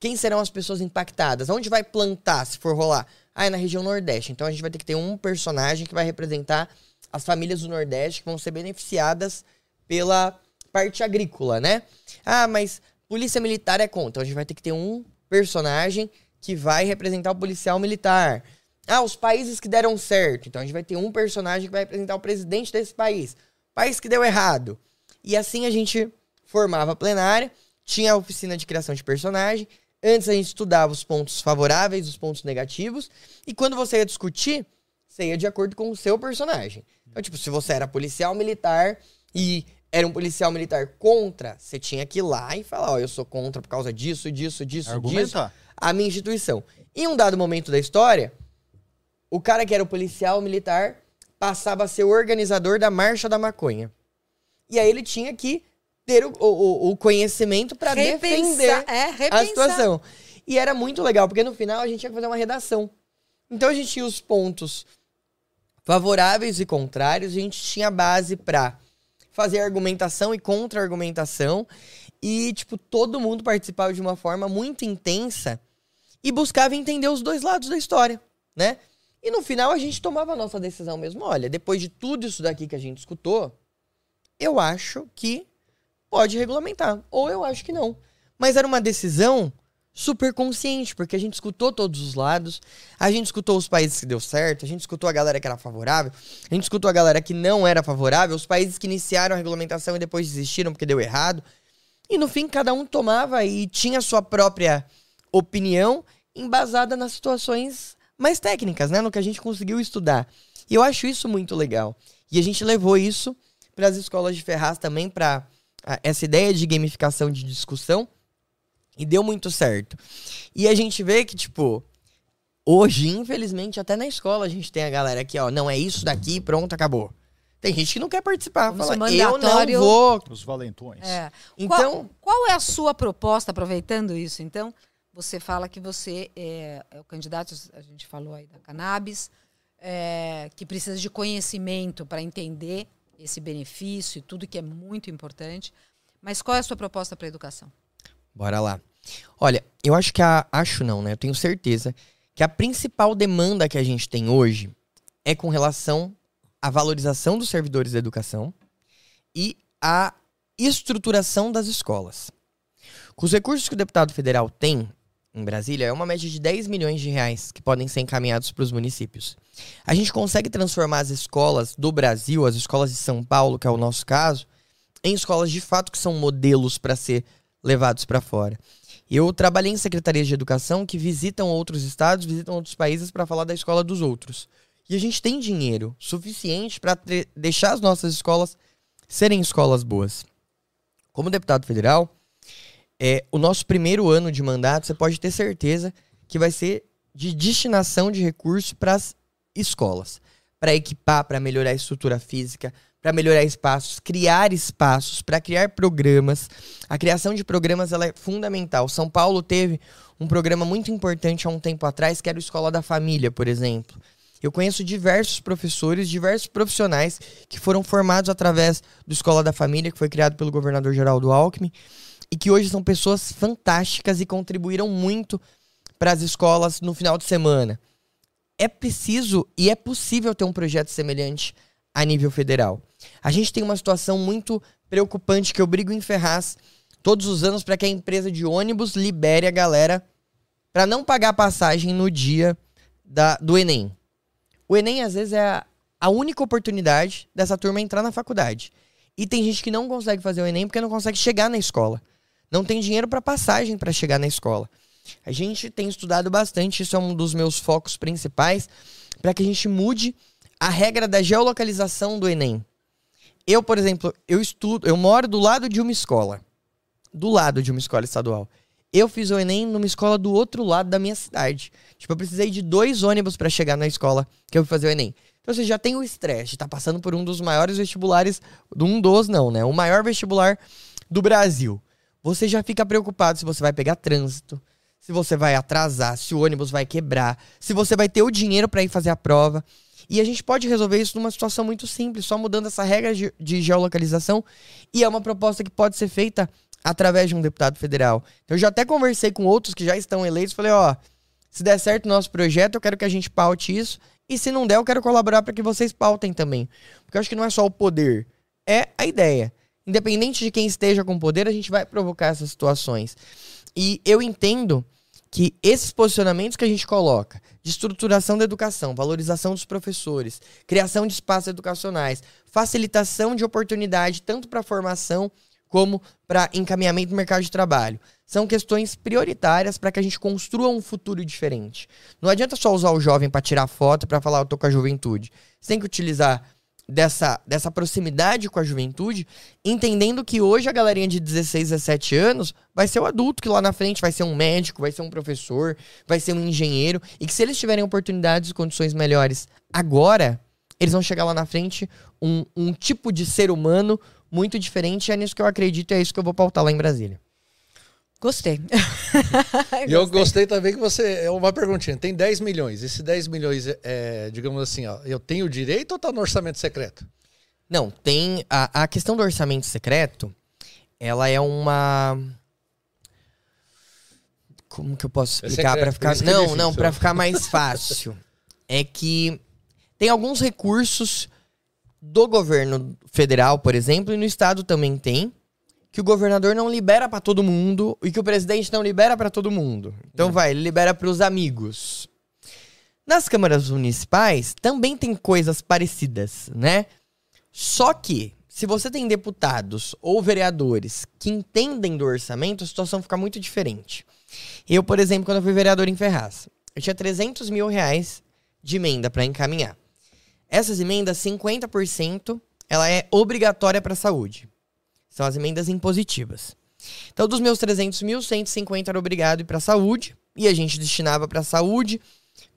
quem serão as pessoas impactadas? Onde vai plantar, se for rolar? Ah, é na região Nordeste. Então a gente vai ter que ter um personagem que vai representar as famílias do Nordeste que vão ser beneficiadas pela parte agrícola, né? Ah, mas polícia militar é contra. Então a gente vai ter que ter um personagem que vai representar o policial militar. Ah, os países que deram certo. Então a gente vai ter um personagem que vai representar o presidente desse país. País que deu errado. E assim a gente formava a plenária, tinha a oficina de criação de personagem. Antes a gente estudava os pontos favoráveis, os pontos negativos. E quando você ia discutir, você ia de acordo com o seu personagem. Então, tipo, se você era policial militar e era um policial militar contra, você tinha que ir lá e falar: Ó, eu sou contra por causa disso, disso, disso, disso a minha instituição. Em um dado momento da história, o cara que era o policial militar passava a ser o organizador da Marcha da Maconha. E aí ele tinha que ter o, o- o conhecimento para defender é, a situação. E era muito legal, porque no final a gente ia fazer uma redação. Então a gente tinha os pontos favoráveis e contrários, a gente tinha base pra fazer argumentação e contra-argumentação. E, tipo, todo mundo participava de uma forma muito intensa e buscava entender os dois lados da história, né? E no final a gente tomava a nossa decisão mesmo. Olha, depois de tudo isso daqui que a gente escutou, eu acho que pode regulamentar. Ou eu acho que não. Mas era uma decisão super consciente, porque a gente escutou todos os lados, a gente escutou os países que deu certo, a gente escutou a galera que era favorável, a gente escutou a galera que não era favorável, os países que iniciaram a regulamentação e depois desistiram porque deu errado. E no fim, cada um tomava e tinha sua própria opinião embasada nas situações mais técnicas, né? No que a gente conseguiu estudar. E eu acho isso muito legal. E a gente levou isso para as escolas de Ferraz também, para essa ideia de gamificação de discussão. E deu muito certo. E a gente vê que, tipo, hoje, infelizmente, até na escola a gente tem a galera que, ó, não é isso daqui, pronto, acabou. Tem gente que não quer participar. Fala, eu não vou. Os valentões. É. Então- qual, qual é a sua proposta, aproveitando isso? Então, você fala que você é, é o candidato, a gente falou aí da cannabis, é, que precisa de conhecimento para entender esse benefício e tudo que é muito importante. Mas qual é a sua proposta para a educação? Bora lá. Olha, eu acho que a. Acho não, né? Eu tenho certeza que a principal demanda que a gente tem hoje é com relação à valorização dos servidores da educação e à estruturação das escolas. Com os recursos que o deputado federal tem em Brasília, é uma média de 10 milhões de reais que podem ser encaminhados para os municípios. A gente consegue transformar as escolas do Brasil, as escolas de São Paulo, que é o nosso caso, em escolas de fato que são modelos para ser levados para fora. Eu trabalhei em secretarias de educação que visitam outros estados, visitam outros países para falar da escola dos outros. E a gente tem dinheiro suficiente para deixar as nossas escolas serem escolas boas. Como deputado federal, é, o nosso primeiro ano de mandato, você pode ter certeza que vai ser de destinação de recursos para as escolas, para equipar, para melhorar a estrutura física, para melhorar espaços, criar espaços, para criar programas. A criação de programas ela é fundamental. São Paulo teve um programa muito importante há um tempo atrás, que era o Escola da Família, por exemplo. Eu conheço diversos professores, diversos profissionais que foram formados através do Escola da Família, que foi criado pelo governador Geraldo Alckmin, e que hoje são pessoas fantásticas e contribuíram muito para as escolas no final de semana. É preciso e é possível ter um projeto semelhante a nível federal. A gente tem uma situação muito preocupante que eu brigo em Ferraz todos os anos para que a empresa de ônibus libere a galera para não pagar passagem no dia da, do Enem. O Enem, às vezes, é a, a única oportunidade dessa turma entrar na faculdade. E tem gente que não consegue fazer o Enem porque não consegue chegar na escola. Não tem dinheiro para passagem para chegar na escola. A gente tem estudado bastante, isso é um dos meus focos principais, para que a gente mude a regra da geolocalização do Enem. Eu, por exemplo, eu estudo, eu moro do lado de uma escola. Do lado de uma escola estadual. Eu fiz o Enem numa escola do outro lado da minha cidade. Tipo, eu precisei de dois ônibus para chegar na escola que eu fui fazer o Enem. Então você já tem o estresse de estar tá passando por um dos maiores vestibulares, um dos não, né? O maior vestibular do Brasil. Você já fica preocupado se você vai pegar trânsito, se você vai atrasar, se o ônibus vai quebrar, se você vai ter o dinheiro para ir fazer a prova. E a gente pode resolver isso numa situação muito simples, só mudando essa regra de, de geolocalização. E é uma proposta que pode ser feita através de um deputado federal. Eu já até conversei com outros que já estão eleitos, falei, ó, se der certo o nosso projeto, eu quero que a gente paute isso, e se não der, eu quero colaborar para que vocês pautem também. Porque eu acho que não é só o poder, é a ideia. Independente de quem esteja com poder, a gente vai provocar essas situações. E eu entendo que esses posicionamentos que a gente coloca de estruturação da educação, valorização dos professores, criação de espaços educacionais, facilitação de oportunidade tanto para formação como para encaminhamento do mercado de trabalho. São questões prioritárias para que a gente construa um futuro diferente. Não adianta só usar o jovem para tirar foto, para falar eu tô com a juventude. Você tem que utilizar dessa, dessa proximidade com a juventude, entendendo que hoje a galerinha de 16, 17 anos vai ser o adulto que lá na frente vai ser um médico, vai ser um professor, vai ser um engenheiro, e que se eles tiverem oportunidades e condições melhores agora, eles vão chegar lá na frente um, um tipo de ser humano muito diferente. É nisso que eu acredito e é isso que eu vou pautar lá em Brasília. Gostei. e eu gostei também que você. É uma perguntinha. Tem 10 milhões. Esse 10 milhões, é, digamos assim, ó, eu tenho direito ou está no orçamento secreto? Não, tem. A, a questão do orçamento secreto, ela é uma. Como que eu posso é explicar é para ficar. Não, não, para ficar mais fácil. é que tem alguns recursos do governo federal, por exemplo, e no estado também tem, que o governador não libera para todo mundo e que o presidente não libera para todo mundo. Então hum. vai, ele libera para os amigos. Nas câmaras municipais também tem coisas parecidas, né? Só que se você tem deputados ou vereadores que entendem do orçamento, a situação fica muito diferente. Eu, por exemplo, quando eu fui vereador em Ferraz, eu tinha 300 mil reais de emenda para encaminhar. Essas emendas, 50%, ela é obrigatória para a saúde. São as emendas impositivas. Então, dos meus 300 mil, 150 era obrigado para a saúde, e a gente destinava para saúde,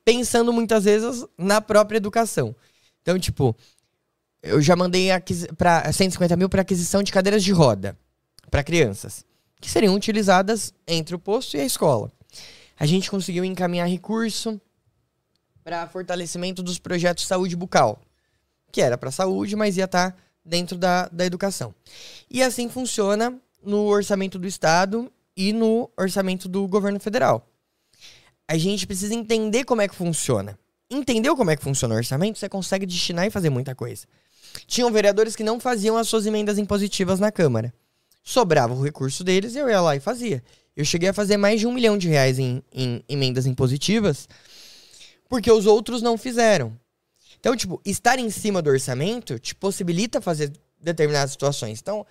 pensando muitas vezes na própria educação. Então, tipo, eu já mandei para 150 mil para aquisição de cadeiras de roda para crianças, que seriam utilizadas entre o posto e a escola. A gente conseguiu encaminhar recurso para fortalecimento dos projetos de saúde bucal, que era para saúde, mas ia estar tá dentro da, da educação. E assim funciona no orçamento do Estado e no orçamento do governo federal. A gente precisa entender como é que funciona. Entendeu como é que funciona o orçamento? Você consegue destinar e fazer muita coisa. Tinham vereadores que não faziam as suas emendas impositivas na Câmara. Sobrava o recurso deles e eu ia lá e fazia. Eu cheguei a fazer mais de um milhão de reais em, em emendas impositivas porque os outros não fizeram. Então, tipo, estar em cima do orçamento te possibilita fazer determinadas situações. Então,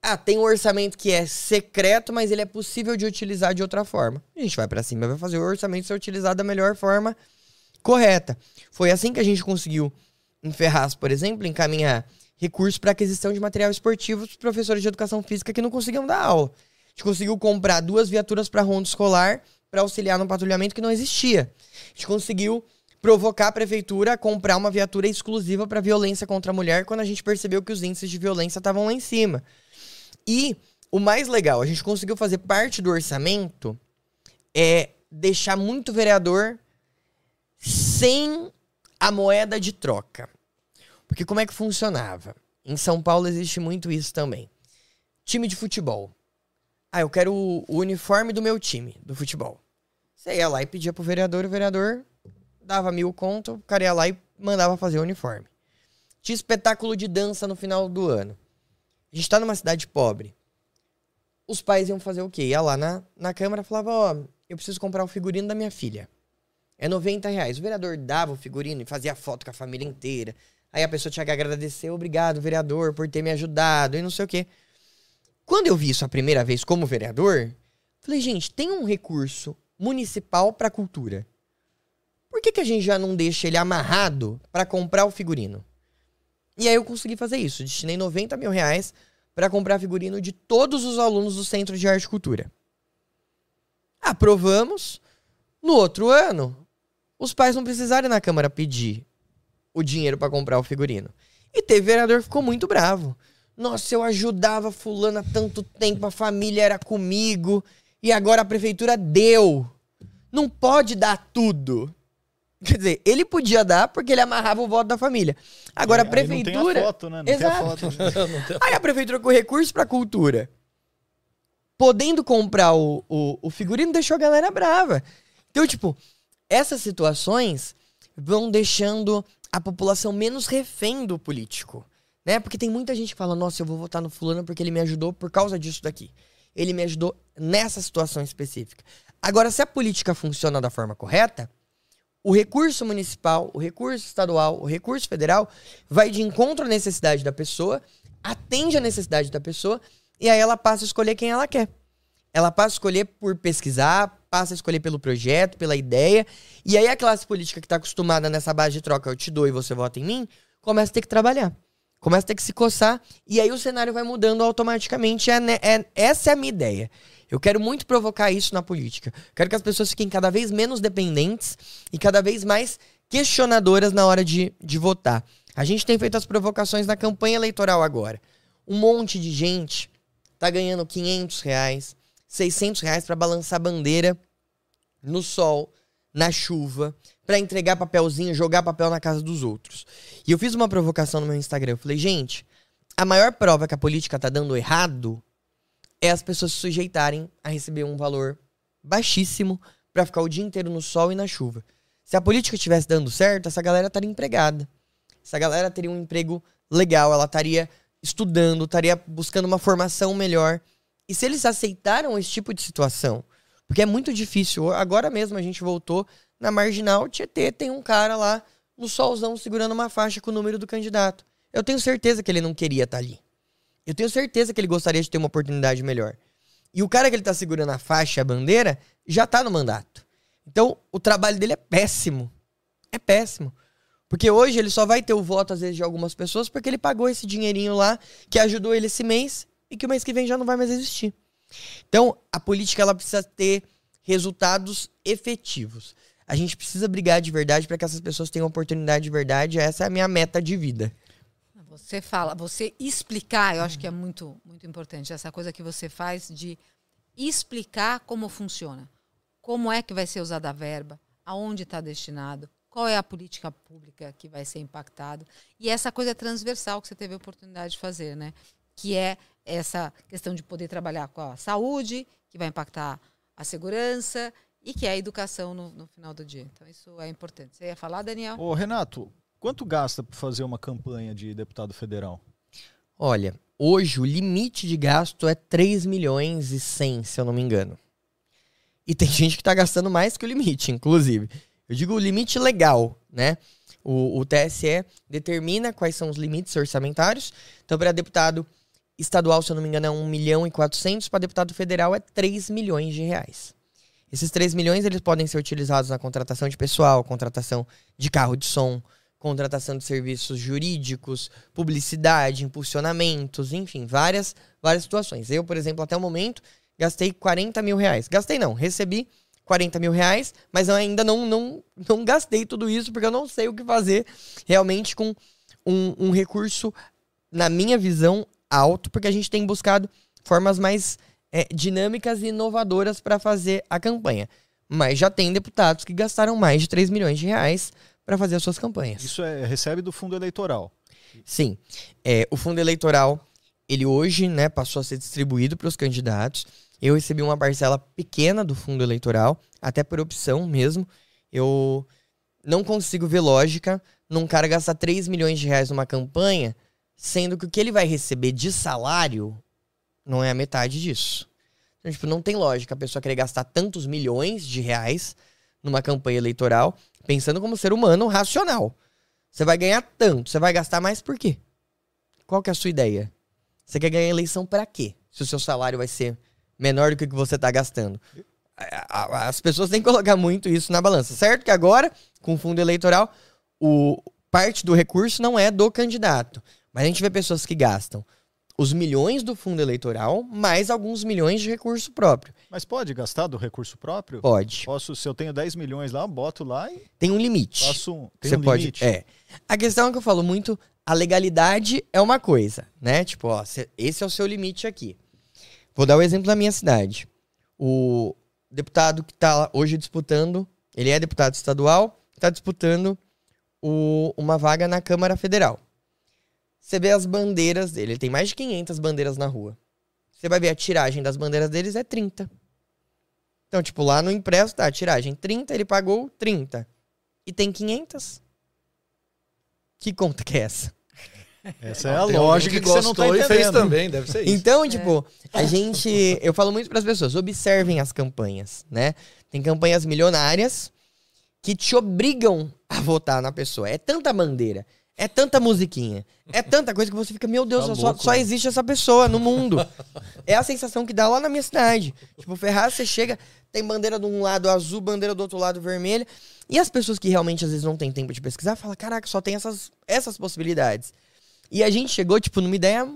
ah, tem um orçamento que é secreto, mas ele é possível de utilizar de outra forma. A gente vai para cima vai fazer o orçamento ser utilizado da melhor forma correta. Foi assim que a gente conseguiu, em Ferraz, por exemplo, encaminhar recursos para aquisição de material esportivo para professores de educação física que não conseguiam dar aula. A gente conseguiu comprar duas viaturas para ronda escolar para auxiliar no patrulhamento que não existia. A gente conseguiu provocar a prefeitura a comprar uma viatura exclusiva para violência contra a mulher quando a gente percebeu que os índices de violência estavam lá em cima. E o mais legal, a gente conseguiu fazer parte do orçamento é deixar muito vereador sem a moeda de troca. Porque como é que funcionava? Em São Paulo existe muito isso também. Time de futebol. Ah, eu quero o, uniforme do meu time, do futebol. Você ia lá e pedia pro vereador, o vereador dava mil conto, o cara ia lá e mandava fazer o uniforme. Tinha espetáculo de dança no final do ano. A gente tá numa cidade pobre. os pais iam fazer o quê? Ia lá na, na Câmara e falava, ó, eu preciso comprar o figurino da minha filha. É 90 reais. O vereador dava o figurino e fazia foto com a família inteira. Aí a pessoa tinha que agradecer, obrigado, vereador, por ter me ajudado e não sei o quê. Quando eu vi isso a primeira vez como vereador, falei, gente, tem um recurso municipal para cultura. Por que, que a gente já não deixa ele amarrado para comprar o figurino? E aí eu consegui fazer isso. Destinei 90 mil reais para comprar figurino de todos os alunos do Centro de Arte e Cultura. Aprovamos. No outro ano, os pais não precisaram ir na Câmara pedir o dinheiro para comprar o figurino. E teve vereador que ficou muito bravo. Nossa, eu ajudava fulano há tanto tempo, a família era comigo, e agora a prefeitura deu. Não pode dar tudo. Quer dizer, ele podia dar porque ele amarrava o voto da família. Agora É, a prefeitura. Não tem a foto, né? Não Exato. tem a foto. Aí a prefeitura com recurso pra cultura, podendo comprar o, o, o figurino, deixou a galera brava. Então, tipo, essas situações vão deixando a população menos refém do político. Né? Porque tem muita gente que fala, nossa, eu vou votar no fulano porque ele me ajudou por causa disso daqui. Ele me ajudou nessa situação específica. Agora, se a política funciona da forma correta, o recurso municipal, o recurso estadual, o recurso federal vai de encontro à necessidade da pessoa, atende à necessidade da pessoa e aí ela passa a escolher quem ela quer. Ela passa a escolher por pesquisar, passa a escolher pelo projeto, pela ideia, e aí a classe política que está acostumada nessa base de troca, eu te dou e você vota em mim, começa a ter que trabalhar. Começa a ter que se coçar, e aí o cenário vai mudando automaticamente. É, né- é- essa é a minha ideia. Eu quero muito provocar isso na política. Quero que as pessoas fiquem cada vez menos dependentes e cada vez mais questionadoras na hora de, de votar. A gente tem feito as provocações na campanha eleitoral agora. Um monte de gente tá ganhando 500 reais, 600 reais para balançar bandeira no sol, na chuva, para entregar papelzinho, jogar papel na casa dos outros. E eu fiz uma provocação no meu Instagram. Eu falei, gente, a maior prova que a política tá dando errado é as pessoas se sujeitarem a receber um valor baixíssimo para ficar o dia inteiro no sol e na chuva. Se a política estivesse dando certo, essa galera estaria empregada. Essa galera teria um emprego legal, ela estaria estudando, estaria buscando uma formação melhor. E se eles aceitaram esse tipo de situação, porque é muito difícil. Agora mesmo a gente voltou na marginal Tietê, tem um cara lá no solzão segurando uma faixa com o número do candidato. Eu tenho certeza que ele não queria estar ali. Eu tenho certeza que ele gostaria de ter uma oportunidade melhor. E o cara que ele tá segurando a faixa, a bandeira, já tá no mandato. Então, o trabalho dele é péssimo. É péssimo. Porque hoje ele só vai ter o voto, às vezes, de algumas pessoas porque ele pagou esse dinheirinho lá que ajudou ele esse mês e que o mês que vem já não vai mais existir. Então, a política ela precisa ter resultados efetivos. A gente precisa brigar de verdade para que essas pessoas tenham oportunidade de verdade. Essa é a minha meta de vida. Você fala, você explicar, eu acho que é muito, muito importante essa coisa que você faz de explicar como funciona, como é que vai ser usada a verba, aonde está destinado, qual é a política pública que vai ser impactada e essa coisa transversal que você teve a oportunidade de fazer, né? Que é essa questão de poder trabalhar com a saúde, que vai impactar a segurança e que é a educação no, no final do dia. Então isso é importante. Você ia falar, Daniel? Ô, Renato, quanto gasta para fazer uma campanha de deputado federal? Olha, hoje o limite de gasto é 3 milhões e 100, se eu não me engano. E tem gente que tá gastando mais que o limite, inclusive. Eu digo o limite legal, né? O, o TSE determina quais são os limites orçamentários. Então, para deputado estadual, se eu não me engano, é 1 milhão e 400. Para deputado federal é 3 milhões de reais. Esses 3 milhões eles podem ser utilizados na contratação de pessoal, contratação de carro de som, contratação de serviços jurídicos, publicidade, impulsionamentos, enfim, várias, várias situações. Eu, por exemplo, até o momento, gastei 40 mil reais. Gastei não, recebi 40 mil reais, mas eu ainda não, não, não gastei tudo isso, porque eu não sei o que fazer realmente com um, um recurso, na minha visão, alto, porque a gente tem buscado formas mais é, dinâmicas e inovadoras para fazer a campanha. Mas já tem deputados que gastaram mais de 3 milhões de reais para fazer as suas campanhas. Isso é recebe do fundo eleitoral. Sim. É, o fundo eleitoral, ele hoje né, passou a ser distribuído para os candidatos. Eu recebi uma parcela pequena do fundo eleitoral, até por opção mesmo. Eu não consigo ver lógica num cara gastar 3 milhões de reais numa campanha, sendo que o que ele vai receber de salário não é a metade disso. Então, tipo, não tem lógica a pessoa querer gastar tantos milhões de reais numa campanha eleitoral, pensando como ser humano racional. Você vai ganhar tanto, você vai gastar mais por quê? Qual que é a sua ideia? Você quer ganhar eleição para quê? Se o seu salário vai ser menor do que o que você tá gastando. As pessoas têm que colocar muito isso na balança. Certo que agora, com o fundo eleitoral, o parte do recurso não é do candidato. Mas a gente vê pessoas que gastam os milhões do fundo eleitoral mais alguns milhões de recurso próprio. Mas pode gastar do recurso próprio? Pode. Posso, se eu tenho 10 milhões lá, boto lá e Tem um limite. faço um. Tem Você um pode. limite. É. A questão é que eu falo muito, a legalidade é uma coisa, né? Tipo, ó, esse é o seu limite aqui. Vou dar o exemplo da minha cidade. O deputado que tá lá hoje disputando, ele é deputado estadual, está disputando o- uma vaga na Câmara Federal. Você vê as bandeiras dele, ele tem mais de 500 bandeiras na rua. Você vai ver a tiragem das bandeiras deles é 30. Então, tipo, lá no impresso tá a tiragem 30, ele pagou 30. E tem 500. Que conta que é essa? Essa é a Tem lógica que, você não tá gostou e fez entendendo. também, deve ser isso. Então, tipo, a gente. Eu falo muito pras pessoas, observem as campanhas, né? Tem campanhas milionárias que te obrigam a votar na pessoa. É tanta bandeira, é tanta musiquinha, é tanta coisa que você fica, meu Deus, Tá só, louco, só né? existe essa pessoa no mundo. É a sensação que dá lá na minha cidade. Tipo, Ferraz, você chega, tem bandeira de um lado azul, bandeira do outro lado vermelha. E as pessoas que realmente às vezes não têm tempo de pesquisar, falam, caraca, só tem essas, essas possibilidades. E a gente chegou, tipo, numa ideia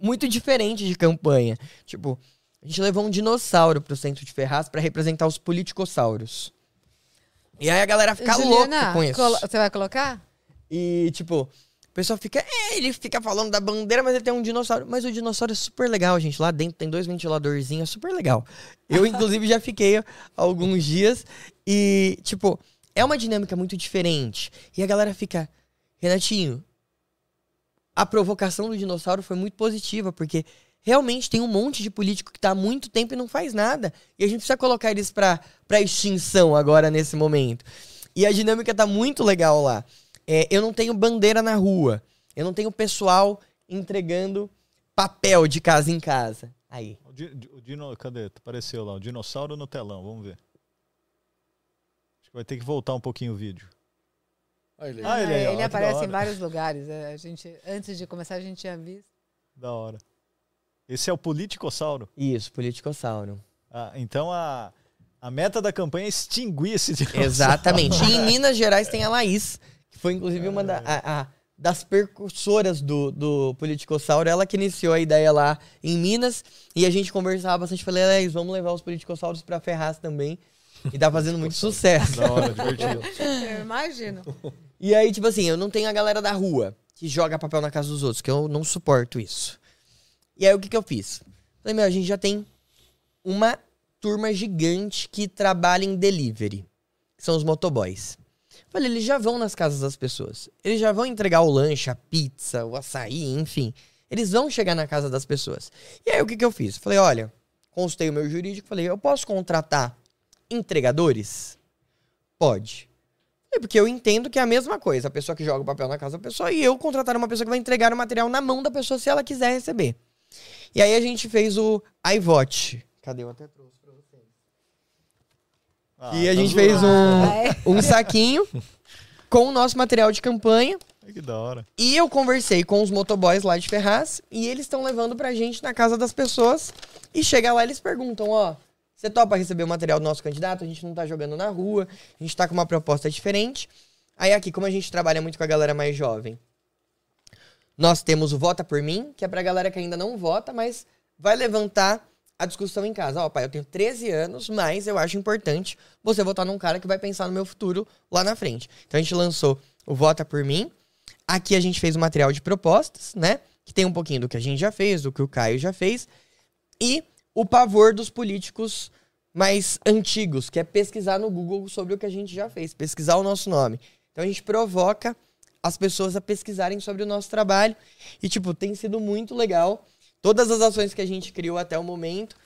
muito diferente de campanha. Tipo, a gente levou um dinossauro pro centro de Ferraz pra representar os politicossauros. E aí a galera fica louca com isso. você vai colocar? E, tipo, o pessoal fica. É, ele fica falando da bandeira, mas ele tem um dinossauro. Mas o dinossauro é super legal, gente. Lá dentro tem dois ventiladorzinhos, é super legal. Eu, inclusive, já fiquei alguns dias. E, tipo, é uma dinâmica muito diferente. E a galera fica. Renatinho, a provocação do dinossauro foi muito positiva, porque realmente tem um monte de político que tá há muito tempo e não faz nada. E a gente precisa colocar eles pra extinção agora, nesse momento. E a dinâmica tá muito legal lá. É, eu não tenho bandeira na rua. Eu não tenho pessoal entregando papel de casa em casa. Aí. O, di- o dino, cadê? Apareceu lá, o dinossauro no telão, vamos ver. Acho que vai ter que voltar um pouquinho o vídeo. Olha ele aí. Ah, ele aí, ó, que da aparece em vários lugares. é, A gente, antes de começar, a gente tinha visto. Da hora. Esse é o politicossauro. Isso, politicossauro. Ah, então a, a meta da campanha é extinguir esse dinossauro. Exatamente. E em Minas Gerais tem a Laís, que foi inclusive uma da- a- a- das percursoras do, do Politicossauro. Ela que iniciou a ideia lá em Minas. E a gente conversava bastante. Falei, Laís, vamos levar os Politicossauros pra Ferraz também. E tá fazendo muito sucesso. Da hora, divertido. Eu imagino. E aí, tipo assim, eu não tenho a galera da rua que joga papel na casa dos outros, que eu não suporto isso. E aí, o que que eu fiz? Falei, meu, a gente já tem uma turma gigante que trabalha em delivery, que são os motoboys. Falei, eles já vão nas casas das pessoas. Eles já vão entregar o lanche, a pizza, o açaí, enfim. Eles vão chegar na casa das pessoas. E aí, o que que eu fiz? Falei, olha, consultei o meu jurídico, falei, eu posso contratar entregadores? Pode. É porque eu entendo que é a mesma coisa. A pessoa que joga o papel na casa da pessoa e eu contratar uma pessoa que vai entregar o material na mão da pessoa se ela quiser receber. E aí a gente fez o iVote. Cadê? Eu até trouxe. Ah, e a tá gente zoando. fez um, Ah, é? um saquinho com o nosso material de campanha. Que da hora. E eu conversei com os motoboys lá de Ferraz e eles estão levando pra gente na casa das pessoas. E chega lá eles perguntam, ó, você topa receber o material do nosso candidato? A gente não tá jogando na rua, a gente tá com uma proposta diferente. Aí aqui, como a gente trabalha muito com a galera mais jovem, nós temos o Vota por Mim, que é pra galera que ainda não vota, mas vai levantar a discussão em casa. Ó, pai, eu tenho 13 anos, mas eu acho importante você votar num cara que vai pensar no meu futuro lá na frente. Então a gente lançou o Vota por Mim. Aqui a gente fez o material de propostas, né? Que tem um pouquinho do que a gente já fez, do que o Caio já fez. E o pavor dos políticos mais antigos, que é pesquisar no Google sobre o que a gente já fez, pesquisar o nosso nome. Então a gente provoca as pessoas a pesquisarem sobre o nosso trabalho. E, tipo, tem sido muito legal. Todas as ações que a gente criou até o momento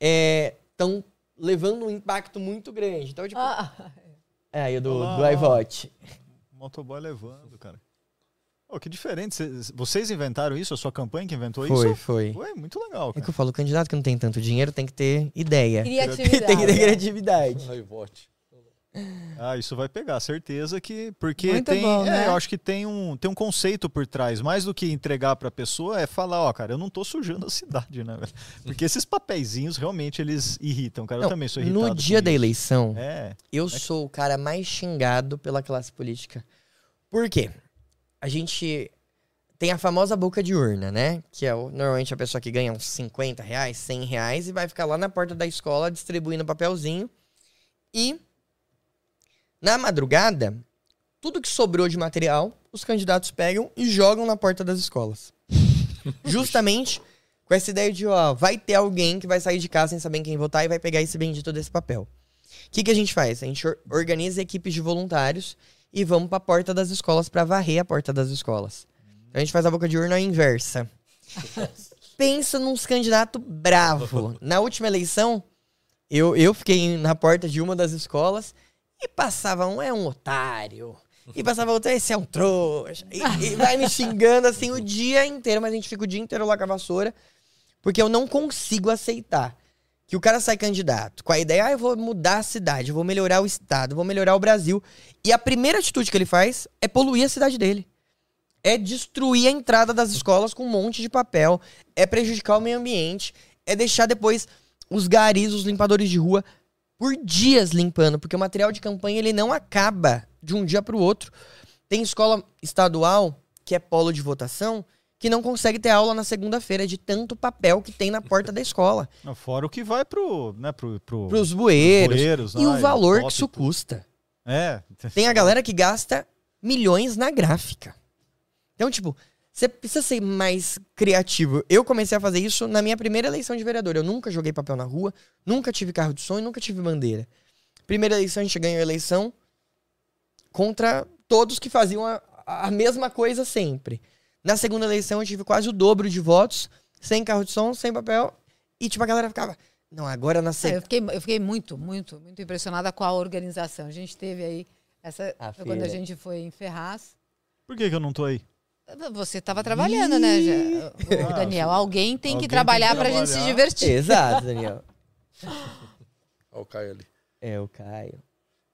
estão levando um impacto muito grande. Então, tipo, Ah, é aí do, Olá, do olá. iVote. Motoboy levando, cara. Pô, que diferente. Cês- Vocês inventaram isso? A sua campanha que inventou Foi, isso? foi. Ué, muito legal, É cara. que eu falo, o candidato que não tem tanto dinheiro tem que ter ideia. Criatividade. tem que ter criatividade. Aí, vote. Ah, isso vai pegar, certeza que. Porque Muito tem. bom, é, né? eu acho que tem um, tem um conceito por trás. Mais do que entregar pra pessoa, é falar, ó, cara, eu não tô sujando a cidade, né, velho? Porque esses papeizinhos realmente eles irritam, cara. eu Não, também sou irritado. no dia da isso. eleição, É. eu sou o cara mais xingado pela classe política. Por quê? A gente tem a famosa boca de urna, né? Que é o- normalmente a pessoa que ganha uns 50 reais, 100 reais e vai ficar lá na porta da escola distribuindo papelzinho. E na madrugada, tudo que sobrou de material, os candidatos pegam e jogam na porta das escolas. Justamente com essa ideia de, ó, vai ter alguém que vai sair de casa sem saber em quem votar e vai pegar esse bendito desse papel. O que, que a gente faz? A gente or- organiza equipes de voluntários e vamos pra porta das escolas pra varrer a porta das escolas. Então a gente faz a boca de urna inversa. Pensa nos candidatos bravo. Na última eleição, eu, eu fiquei na porta de uma das escolas e passava um é um otário. E passava outro, esse é um trouxa. E, e vai me xingando assim o dia inteiro, mas a gente fica o dia inteiro lá com a vassoura. Porque eu não consigo aceitar que o cara sai candidato com a ideia, ah, eu vou mudar a cidade, vou melhorar o estado, vou melhorar o Brasil. E a primeira atitude que ele faz é poluir a cidade dele. É destruir a entrada das escolas com um monte de papel, é prejudicar o meio ambiente, é deixar depois os garis, os limpadores de rua por dias limpando, porque o material de campanha ele não acaba de um dia para o outro. Tem escola estadual que é polo de votação que não consegue ter aula na segunda-feira de tanto papel que tem na porta da escola. Fora o que vai pro. Né, pro, pro Para os bueiros. bueiros, E o ai, valor que foto isso e tudo. custa. É. Tem a galera que gasta milhões na gráfica. Então, tipo, você precisa ser mais criativo. Eu comecei a fazer isso na minha primeira eleição de vereador. Eu nunca joguei papel na rua, nunca tive carro de som e nunca tive bandeira. Primeira eleição, a gente ganhou a eleição contra todos que faziam a, a mesma coisa sempre. Na segunda eleição, eu tive quase o dobro de votos, sem carro de som, sem papel. E, tipo, a galera ficava. Não, agora na É, segunda. eu, fiquei, eu fiquei muito, muito, muito impressionada com a organização. A gente teve aí essa. A foi quando a gente foi em Ferraz. Por que, que eu não tô aí? Você estava trabalhando, né, já- o Daniel? Alguém tem Alguém que trabalhar tem que pra gente se divertir. Exato, Daniel. Olha o Caio ali. É, o Caio.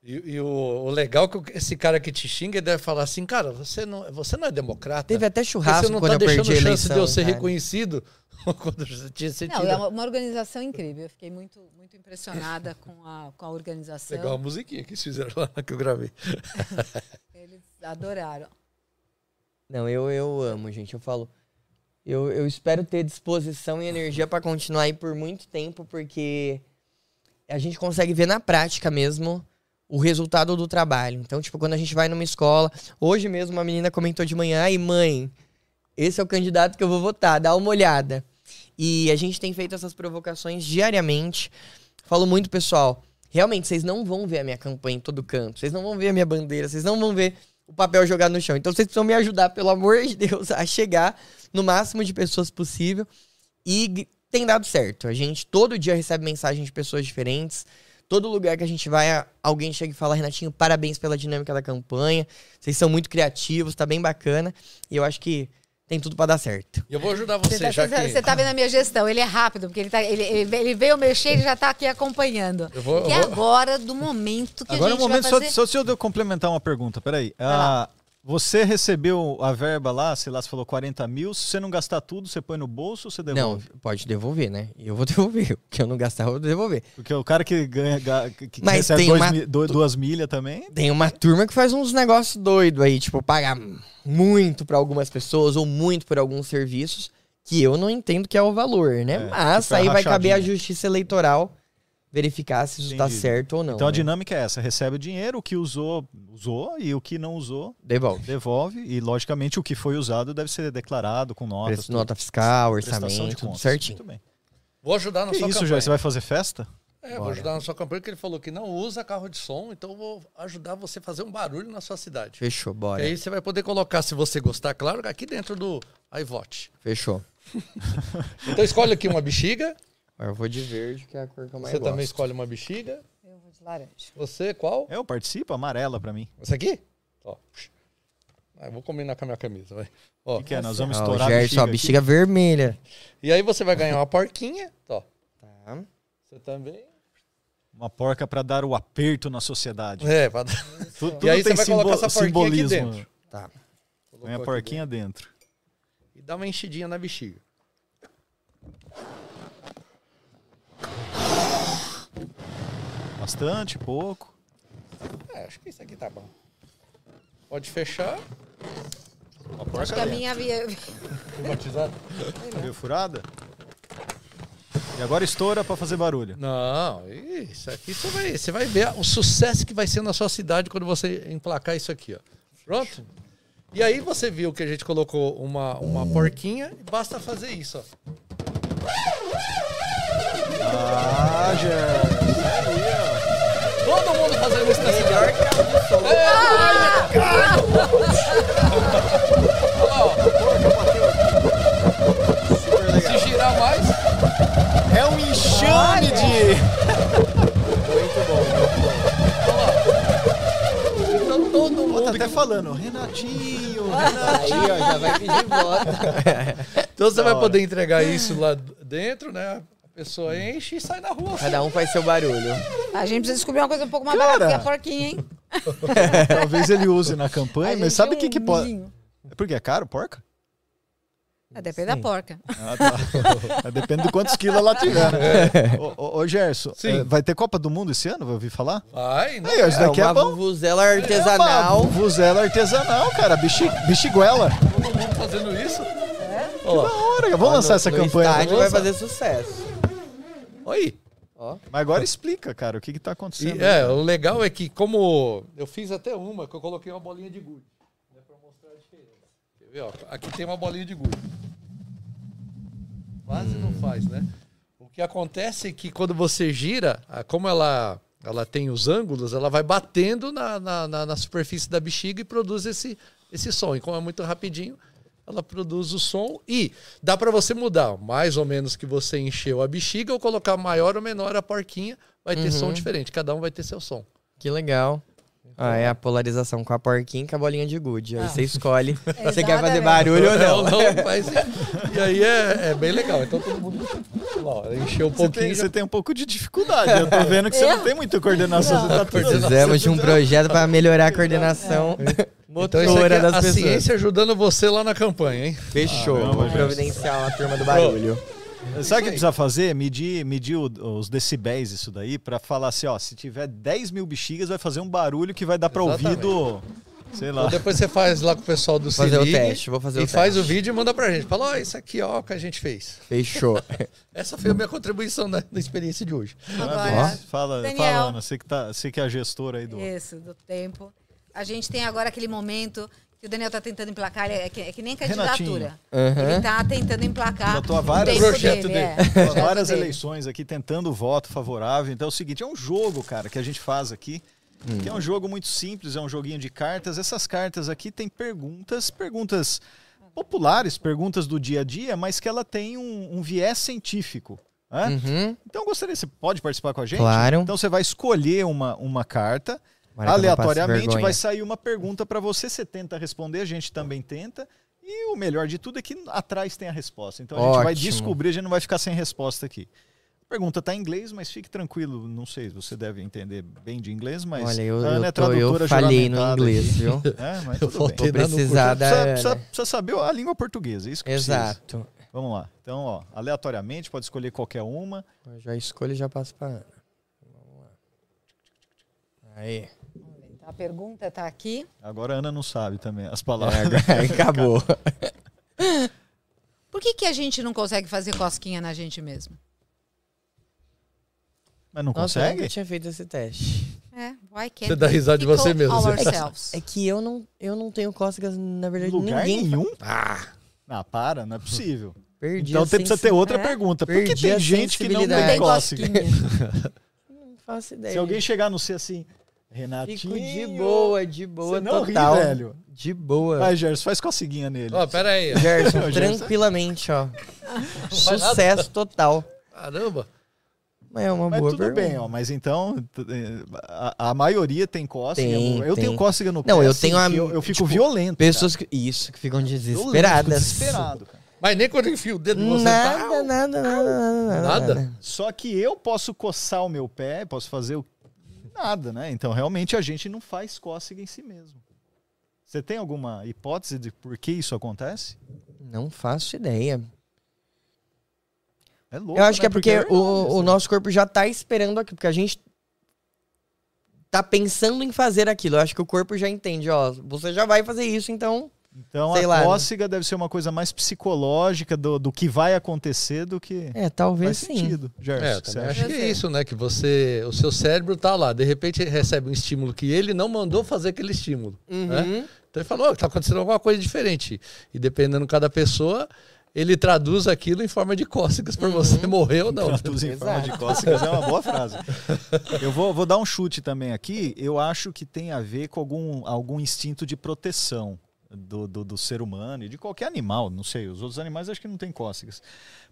E, e o, o legal é que esse cara que te xinga ele deve falar assim, cara, você não, você não é democrata. Teve até churrasco você não quando tá eu deixando perdi a chance eleição. de eu ser cara. reconhecido quando você tinha você Não, tira- é uma, uma organização incrível. Eu fiquei muito, muito impressionada com a, com a organização. Legal a musiquinha que eles fizeram lá que eu gravei. Eles adoraram. Não, eu, eu amo, gente. Eu falo. Eu, eu espero ter disposição e energia pra continuar aí por muito tempo, porque a gente consegue ver na prática mesmo o resultado do trabalho. Então, tipo, quando a gente vai numa escola. Hoje mesmo uma menina comentou de manhã: ai, mãe, esse é o candidato que eu vou votar, dá uma olhada. E a gente tem feito essas provocações diariamente. Falo muito, pessoal. Realmente, vocês não vão ver a minha campanha em todo canto. Vocês não vão ver a minha bandeira. Vocês não vão ver o papel jogado no chão. Então, vocês precisam me ajudar, pelo amor de Deus, a chegar no máximo de pessoas possível. E tem dado certo. A gente todo dia recebe mensagem de pessoas diferentes. Todo lugar que a gente vai, alguém chega e fala: Renatinho, parabéns pela dinâmica da campanha. Vocês são muito criativos, tá bem bacana. E eu acho que tem tudo pra dar certo. E eu vou ajudar você, Você tá, já você- que... você tá vendo a minha gestão, ele é rápido, porque ele, tá, ele, ele, veio mexer e já tá aqui acompanhando. Eu vou- eu é vou- agora do momento que Agora a é o gente momento, vai só, fazer... só se eu complementar uma pergunta, peraí. Ah, você recebeu a verba lá, sei lá, você falou 40 mil, se você não gastar tudo, você põe no bolso ou você Não, devolve? pode devolver, né? E eu vou devolver. O que eu não gastar, eu vou devolver. Porque o cara que ganha, ga- que Mas recebe dois uma- mi- do- duas milhas também, Tem uma turma que faz uns negócios doidos aí, tipo, pagar muito pra algumas pessoas ou muito por alguns serviços que eu não entendo que é o valor, né? É, Mas tipo, é aí vai caber a justiça eleitoral verificar se isso tá Entendi. certo ou não. então a né? dinâmica é essa, recebe o dinheiro, o que usou, usou, e o que não usou, Devolve. devolve, e logicamente o que foi usado deve ser declarado com notas. Preço- Nota fiscal, orçamento, tudo certinho. Muito bem. Vou ajudar na Que sua isso, campanha. Você vai fazer festa? É, vou Bora. ajudar na sua campanha, porque ele falou que não usa carro de som, então eu vou ajudar você a fazer um barulho na sua cidade. Fechou, E bora. aí você vai poder colocar, se você gostar, claro, aqui dentro do iVote. Fechou. Então escolhe aqui uma bexiga. Eu vou de verde, que é a cor que eu mais Você gosto. também escolhe uma bexiga. Eu vou de laranja. Você, qual? Eu participo, amarela pra mim. Essa aqui? Ó. Ah, vou combinar com a minha camisa, vai. Ó, O que, que é? Nós vamos o estourar Gerson, a a bexiga bexiga vermelha. E aí você vai ganhar uma porquinha. Ó, Tá. você também. aqui? Uma porca pra dar o aperto na sociedade. É, pra dar- Tu- Tudo, E aí tem você vai colocar essa porquinha aqui dentro. Tá. Põe a porquinha dentro. E dá uma enchidinha na bexiga. Bastante, pouco. É, acho que isso aqui tá bom. Pode fechar. Uma Acho porca que a minha via. Batizado? Viu furada? E agora estoura pra fazer barulho. Não, isso aqui você vai, você vai ver o sucesso que vai ser na sua cidade quando você emplacar isso aqui, ó. Pronto? E aí você viu que a gente colocou uma, uma porquinha, basta fazer isso, ó. Ah, Gerson. Todo mundo fazendo isso nessa Melhor que a legal. Se girar mais, É um enxame de. Muito bom. então todo Ó, mundo tá que até falando, Renatinho, Aí, Renatinho. ó, já vai pedir voto. Então você Da vai hora. poder entregar isso lá dentro, né? A pessoa enche e sai na rua. Cada um faz seu barulho. A gente precisa descobrir uma coisa um pouco mais Cara. barata que a porquinha, hein? Talvez ele use na campanha, A mas sabe o tem que, um que pode. vizinho. Porque é caro, porca? É, depende da porca. Ah, tá. Depende de quantos quilos ela tiver. Né? Ô, ô, ô, Gerson, Sim. vai ter Copa do Mundo esse ano? Vai ouvir falar? Vai, né? Aí, isso daqui é, uma bom. vuvuzela É artesanal. uma vuvuzela artesanal, cara. Bexi, bexiguela. Todo mundo fazendo isso. É? Ó, Da hora, vamos lançar essa no campanha. estádio vai fazer sucesso. Oi. Ó. Mas agora explica, cara, o que que tá E, acontecendo. é, o legal é que como eu fiz até uma, que eu coloquei uma bolinha de gude. Né, pra mostrar a diferença. Quer ver, ó? Aqui tem uma bolinha de gude. Quase não faz, né? O que acontece é que quando você gira, como ela, ela tem os ângulos, ela vai batendo na, na, na- na superfície da bexiga e produz esse, esse som. E como é muito rapidinho, ela produz o som e dá para você mudar mais ou menos que você encheu a bexiga ou colocar maior ou menor a porquinha, vai ter som diferente, cada um vai ter seu som. Que legal. Ah, é a polarização com a porquinha e com a bolinha de gude. Aí Ah. você escolhe se você quer fazer barulho ou não. não, mas e aí é, é bem legal. Então todo mundo ó, encheu um Você pouquinho. tem, já- você tem um pouco de dificuldade. Eu tô vendo que você não tem muita coordenação. Você tá tudo- Precisamos de um projeto para melhorar a coordenação Então isso motora aqui é das a pessoas. ciência ajudando você lá na campanha, hein? Fechou. Gente. providenciar uma turma do barulho. Sabe o que precisa fazer? Medir, medir os decibéis isso daí pra falar assim, ó, se tiver 10 mil bexigas vai fazer um barulho que vai dar pra ouvir Exatamente. do... Sei lá. Então depois você faz lá com o pessoal do Fazer o teste, vou fazer e o faz teste. o vídeo e manda pra gente. Fala, ó, isso aqui ó, que a gente fez. Fechou. Essa foi a minha contribuição na, na experiência de hoje. Agora, Fala, Daniel. fala, Ana, você que, tá, você que é a gestora aí do... isso, do tempo. A gente tem agora aquele momento que o Daniel tá tentando emplacar, é que, é que nem candidatura. Aham. Ele tá tentando emplacar Já tô há o várias- Projeto dele. é, Há projeto várias dele. eleições aqui tentando voto favorável. Então é o seguinte, é um jogo, cara, que a gente faz aqui. Que é um jogo muito simples, é um joguinho de cartas. Essas cartas aqui tem perguntas, perguntas populares, perguntas do dia a dia, mas que ela tem um, um viés científico. né? Uhum. Então eu gostaria, você pode participar com a gente? Claro. Então você vai escolher uma, uma carta, Aleatoriamente vai sair uma pergunta para você, você tenta responder, a gente também tenta. E o melhor de tudo é que atrás tem a resposta. Então a gente vai Ótimo. descobrir, a gente não vai ficar sem resposta aqui. A pergunta está em inglês, mas fique tranquilo, não sei, você deve entender bem de inglês, mas Olha, eu, a Ana eu, é tô, eu tradutora falhei no inglês, aqui. viu? É, mas Eu tudo vou bem. Tô Treinar no precisar da Precisa, precisa- precisa saber a língua portuguesa, é isso que precisa. Exato. Vamos lá. Então, ó, aleatoriamente, pode escolher qualquer uma. Eu já escolho e já passo pra Ana. Vamos lá. Aí. A pergunta tá aqui. Agora a Ana não sabe também as É, palavras. agora acabou. Por que, que a gente não consegue fazer cosquinha na gente mesmo? Mas não Nossa, eu consegue? nunca tinha feito esse teste. É, why can't Você dá risada de você mesmo, você- ourselves? É que eu não, eu não tenho cócegas, na verdade, Lugar ninguém nenhum? Ah, Ah, para, não é possível. perdi Então tem, precisa ter outra É? pergunta. Por que Perdi tem gente que não tem cócega? Não faço ideia. Se alguém chegar no C assim, Renatinho... Fico de boa, de boa, Você não total. ri, velho. De boa. Vai, Gerson, faz coceguinha nele. ó, pera aí. ó. Gerson, tranquilamente, ó. nada. Sucesso total. Caramba. É uma Mas boa tudo pergunta. bem, ó. Mas então, a, a maioria tem cócega. Tem, eu tem. tenho cócega no pé. Não, eu assim, tenho a- eu, eu fico tipo, violento. Pessoas que. Isso, que ficam cara. Desesperadas. desesperado, cara. Mas nem quando enfia o dedo em você. Nada, tá- nada, nada, nada, Nada? Só que eu posso coçar o meu pé, posso fazer o... nada, né? Então, realmente, a gente não faz cócega em si mesmo. Você tem alguma hipótese de por que isso acontece? Não faço ideia. É louco, Eu acho né? que é porque, verdade, o, o assim. nosso corpo já tá esperando aquilo, porque a gente tá pensando em fazer aquilo. Eu acho que o corpo já entende, ó, você já vai fazer isso, então. Então, sei a lá, né? cócega deve ser uma coisa mais psicológica do, do que vai acontecer do que... É, talvez Faz sim. sentido, Gerson. É, acho que é isso, né? Que você, o seu cérebro tá lá, de repente ele recebe um estímulo que ele não mandou fazer aquele estímulo. Né? Uhum. Então ele falou, "Ó, tá acontecendo alguma coisa diferente. E dependendo de cada pessoa, ele traduz aquilo em forma de cócegas para você morrer ou não. Traduz em forma de cócegas é uma boa frase. Eu vou, vou dar um chute também aqui. Eu acho que tem a ver com algum, algum instinto de proteção do, do, do ser humano e de qualquer animal. Não sei, os outros animais acho que não tem cócegas.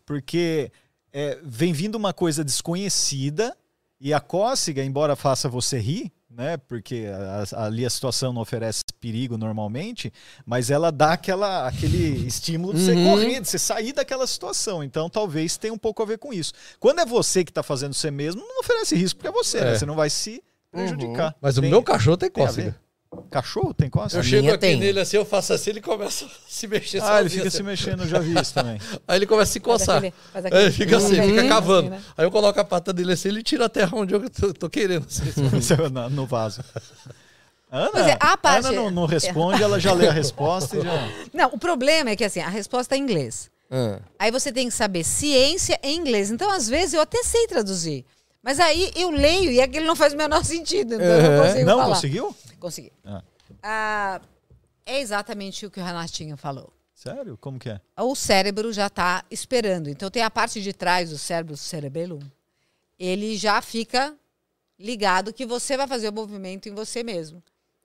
Porque é, vem vindo uma coisa desconhecida e a cócega, embora faça você rir, né? Porque a- a- ali a situação não oferece perigo normalmente, mas ela dá aquela, aquele estímulo de você Uhum. correr, de você sair daquela situação. Então talvez tenha um pouco a ver com isso. Quando é você que está fazendo você mesmo, não oferece risco porque é você, né? É. Você não vai se prejudicar. Mas o Tem- meu cachorro tem cócega. Cachorro tem cócega? Eu A chego aqui tem. nele assim, eu faço assim, ele começa a se mexer Ah, ele fica assim. se mexendo, eu já vi isso também. Aí ele começa a se Faz coçar. aquele- faz Aí aquele- ele fica assim, fica cavando. Assim, né? Aí eu coloco a pata dele assim, ele tira a terra onde eu tô, tô querendo. assim. no, no vaso. Ana, é, a parte- Ana não, não responde, ela já lê a resposta e já. Não, o problema é que assim, a resposta é em inglês. Ah, Aí você tem que saber ciência em inglês. Então, às vezes, eu até sei traduzir. Mas aí eu leio e aquilo não faz o menor sentido. Então eu não Uhum. consigo Não falar. conseguiu? Consegui. Ah. Ah, é exatamente o que o Renatinho falou. Sério? Como que é? O cérebro já está esperando. Então tem a parte de trás do cérebro, o cerebelo, ele já fica ligado que você vai fazer o movimento em você mesmo.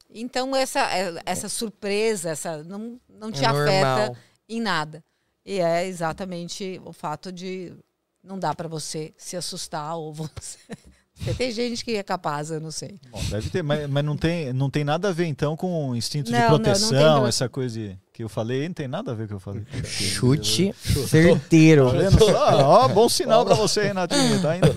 Então essa, é- essa surpresa, essa não, não te É afeta normal. em nada. E é exatamente o fato de não dá para você se assustar ou você. Tem gente que é capaz, eu não sei. Bom, deve ter, mas, mas não, tem, não tem nada a ver então com o instinto Não, de não, não proteção, relação. essa coisa de- que eu falei, não tem nada a ver com o que eu falei. chute certeiro. Tá? Ó, bom sinal pra você, Renatinho. Tá indo.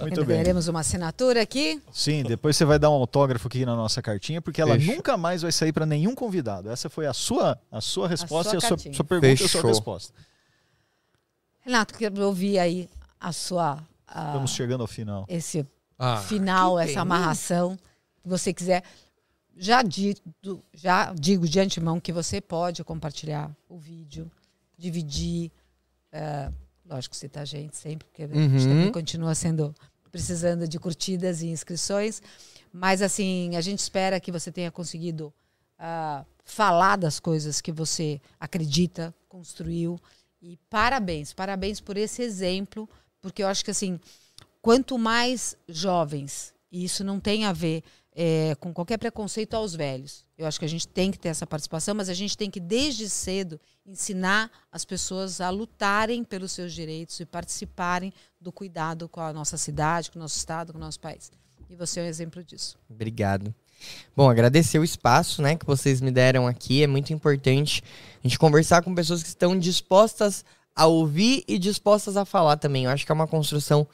Muito Ainda bem. teremos uma assinatura aqui. Sim, depois você vai dar um autógrafo aqui na nossa cartinha, porque ela Fechou. nunca mais vai sair pra nenhum convidado. Essa foi a sua, a sua resposta sua e a sua, sua pergunta e a sua Fechou. resposta. Renato, quero ouvir aí a sua. Estamos chegando ao final. esse Ah, final, essa amarração, que você quiser. Já, dito, já digo de antemão que você pode compartilhar o vídeo, dividir. é, lógico, citar a gente sempre, porque a gente Uhum. também continua sendo precisando de curtidas e inscrições. Mas assim, a gente espera que você tenha conseguido ah, falar das coisas que você acredita, construiu. E parabéns, parabéns por esse exemplo, porque eu acho que assim, quanto mais jovens, e isso não tem a ver é, com qualquer preconceito aos velhos. Eu acho que a gente tem que ter essa participação, mas a gente tem que, desde cedo, ensinar as pessoas a lutarem pelos seus direitos e participarem do cuidado com a nossa cidade, com o nosso estado, com o nosso país. E você é um exemplo disso. Obrigado. Bom, agradecer o espaço, né, que vocês me deram aqui. É muito importante a gente conversar com pessoas que estão dispostas a ouvir e dispostas a falar também. Eu acho que é uma construção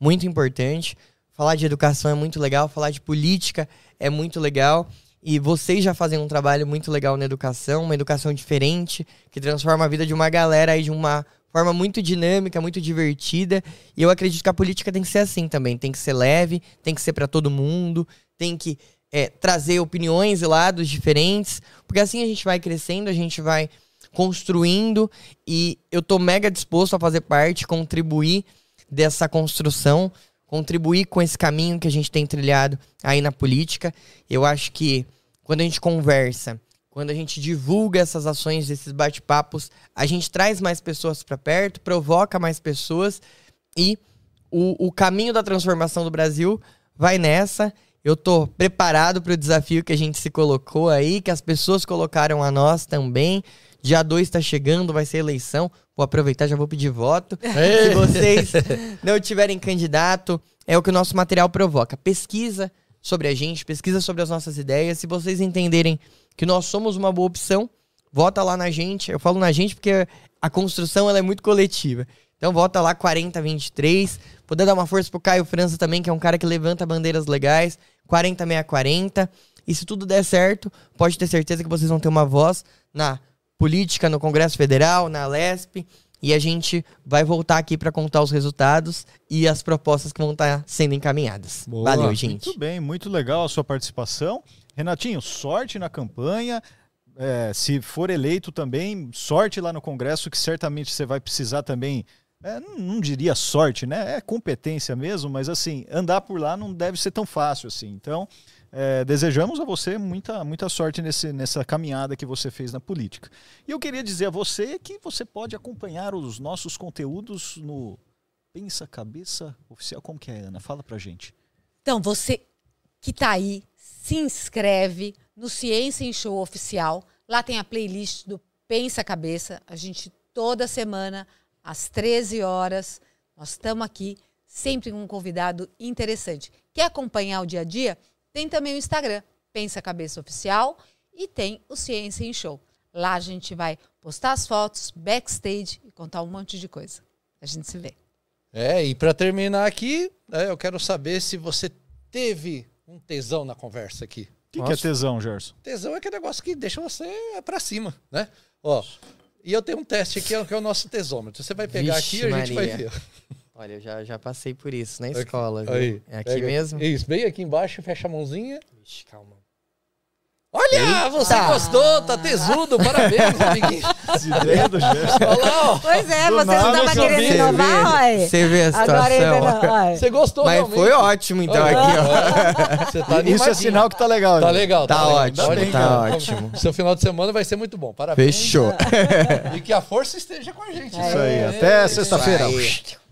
muito importante. Falar de educação é muito legal, falar de política é muito legal. E vocês já fazem um trabalho muito legal na educação, uma educação diferente, que transforma a vida de uma galera aí de uma forma muito dinâmica, muito divertida. E eu acredito que a política tem que ser assim também. Tem que ser leve, tem que ser para todo mundo, tem que é, trazer opiniões e lados diferentes, porque assim a gente vai crescendo, a gente vai construindo e eu tô mega disposto a fazer parte, contribuir dessa construção, contribuir com esse caminho que a gente tem trilhado aí na política. Eu acho que quando a gente conversa, quando a gente divulga essas ações, esses bate-papos, a gente traz mais pessoas para perto, provoca mais pessoas e o, o caminho da transformação do Brasil vai nessa. Eu tô preparado para o desafio que a gente se colocou aí, que as pessoas colocaram a nós também. Dia 2 está chegando, vai ser eleição. Vou aproveitar, já vou pedir voto. Se vocês não tiverem candidato, é o que o nosso material provoca. Pesquisa sobre a gente, pesquisa sobre as nossas ideias. Se vocês entenderem que nós somos uma boa opção, vota lá na gente. Eu falo na gente porque a construção ela é muito coletiva. Então vota lá 4023. Poder dar uma força pro Caio França também, que é um cara que levanta bandeiras legais. 40640. E se tudo der certo, pode ter certeza que vocês vão ter uma voz na política, no Congresso Federal, na LESP. E a gente vai voltar aqui para contar os resultados e as propostas que vão estar sendo encaminhadas. Boa. Valeu, gente. Muito bem, muito legal a sua participação. Renatinho, sorte na campanha. É, se for eleito também, sorte lá no Congresso, que certamente você vai precisar também. É, não, diria sorte, né? É competência mesmo, mas assim, andar por lá não deve ser tão fácil assim. Então, é, desejamos a você muita, muita sorte nesse, nessa caminhada que você fez na política. E eu queria dizer a você que você pode acompanhar os nossos conteúdos no Pensa Cabeça Oficial. Como que é, Ana? Fala pra gente. Então, você que tá aí, se inscreve no Ciência em Show Oficial. Lá tem a playlist do Pensa Cabeça. A gente, toda semana, às 13 horas, nós estamos aqui, sempre com um convidado interessante. Quer acompanhar o dia a dia? Tem também o Instagram, Pensa Cabeça Oficial, e tem o Ciência em Show. Lá a gente vai postar as fotos, backstage e contar um monte de coisa. A gente se vê. É, e para terminar aqui, né, eu quero saber se você teve um tesão na conversa aqui. O que, que é tesão, Gerson? Tesão é aquele negócio que deixa você pra cima, né? Ó, e eu tenho um teste aqui, que é o nosso tesômetro. Você vai pegar Vixe, aqui e a gente vai ver. Olha, eu já, já passei por isso na Aqui. escola. viu? Aí, é aqui pega. mesmo? Isso, bem aqui embaixo, fecha a mãozinha. Ixi, calma. Olha, você gostou, tá tesudo, parabéns, amiguinho. As ideias do Gerson. Olha lá, ó. Pois é, Do você não nada, estava só querendo inovar, ué? Você vê a situação. Agora ainda não. ué. Você gostou Mas realmente. foi ótimo, então, Olha, aqui, ó. Você tá Isso é sinal que tá legal. Tá né? legal, Tá legal. ótimo, Olha, bem, tá cara. ótimo. Seu final de semana vai ser muito bom. Parabéns. Fechou. E que a força esteja com a gente. Isso aí. Até sexta-feira. Isso aí.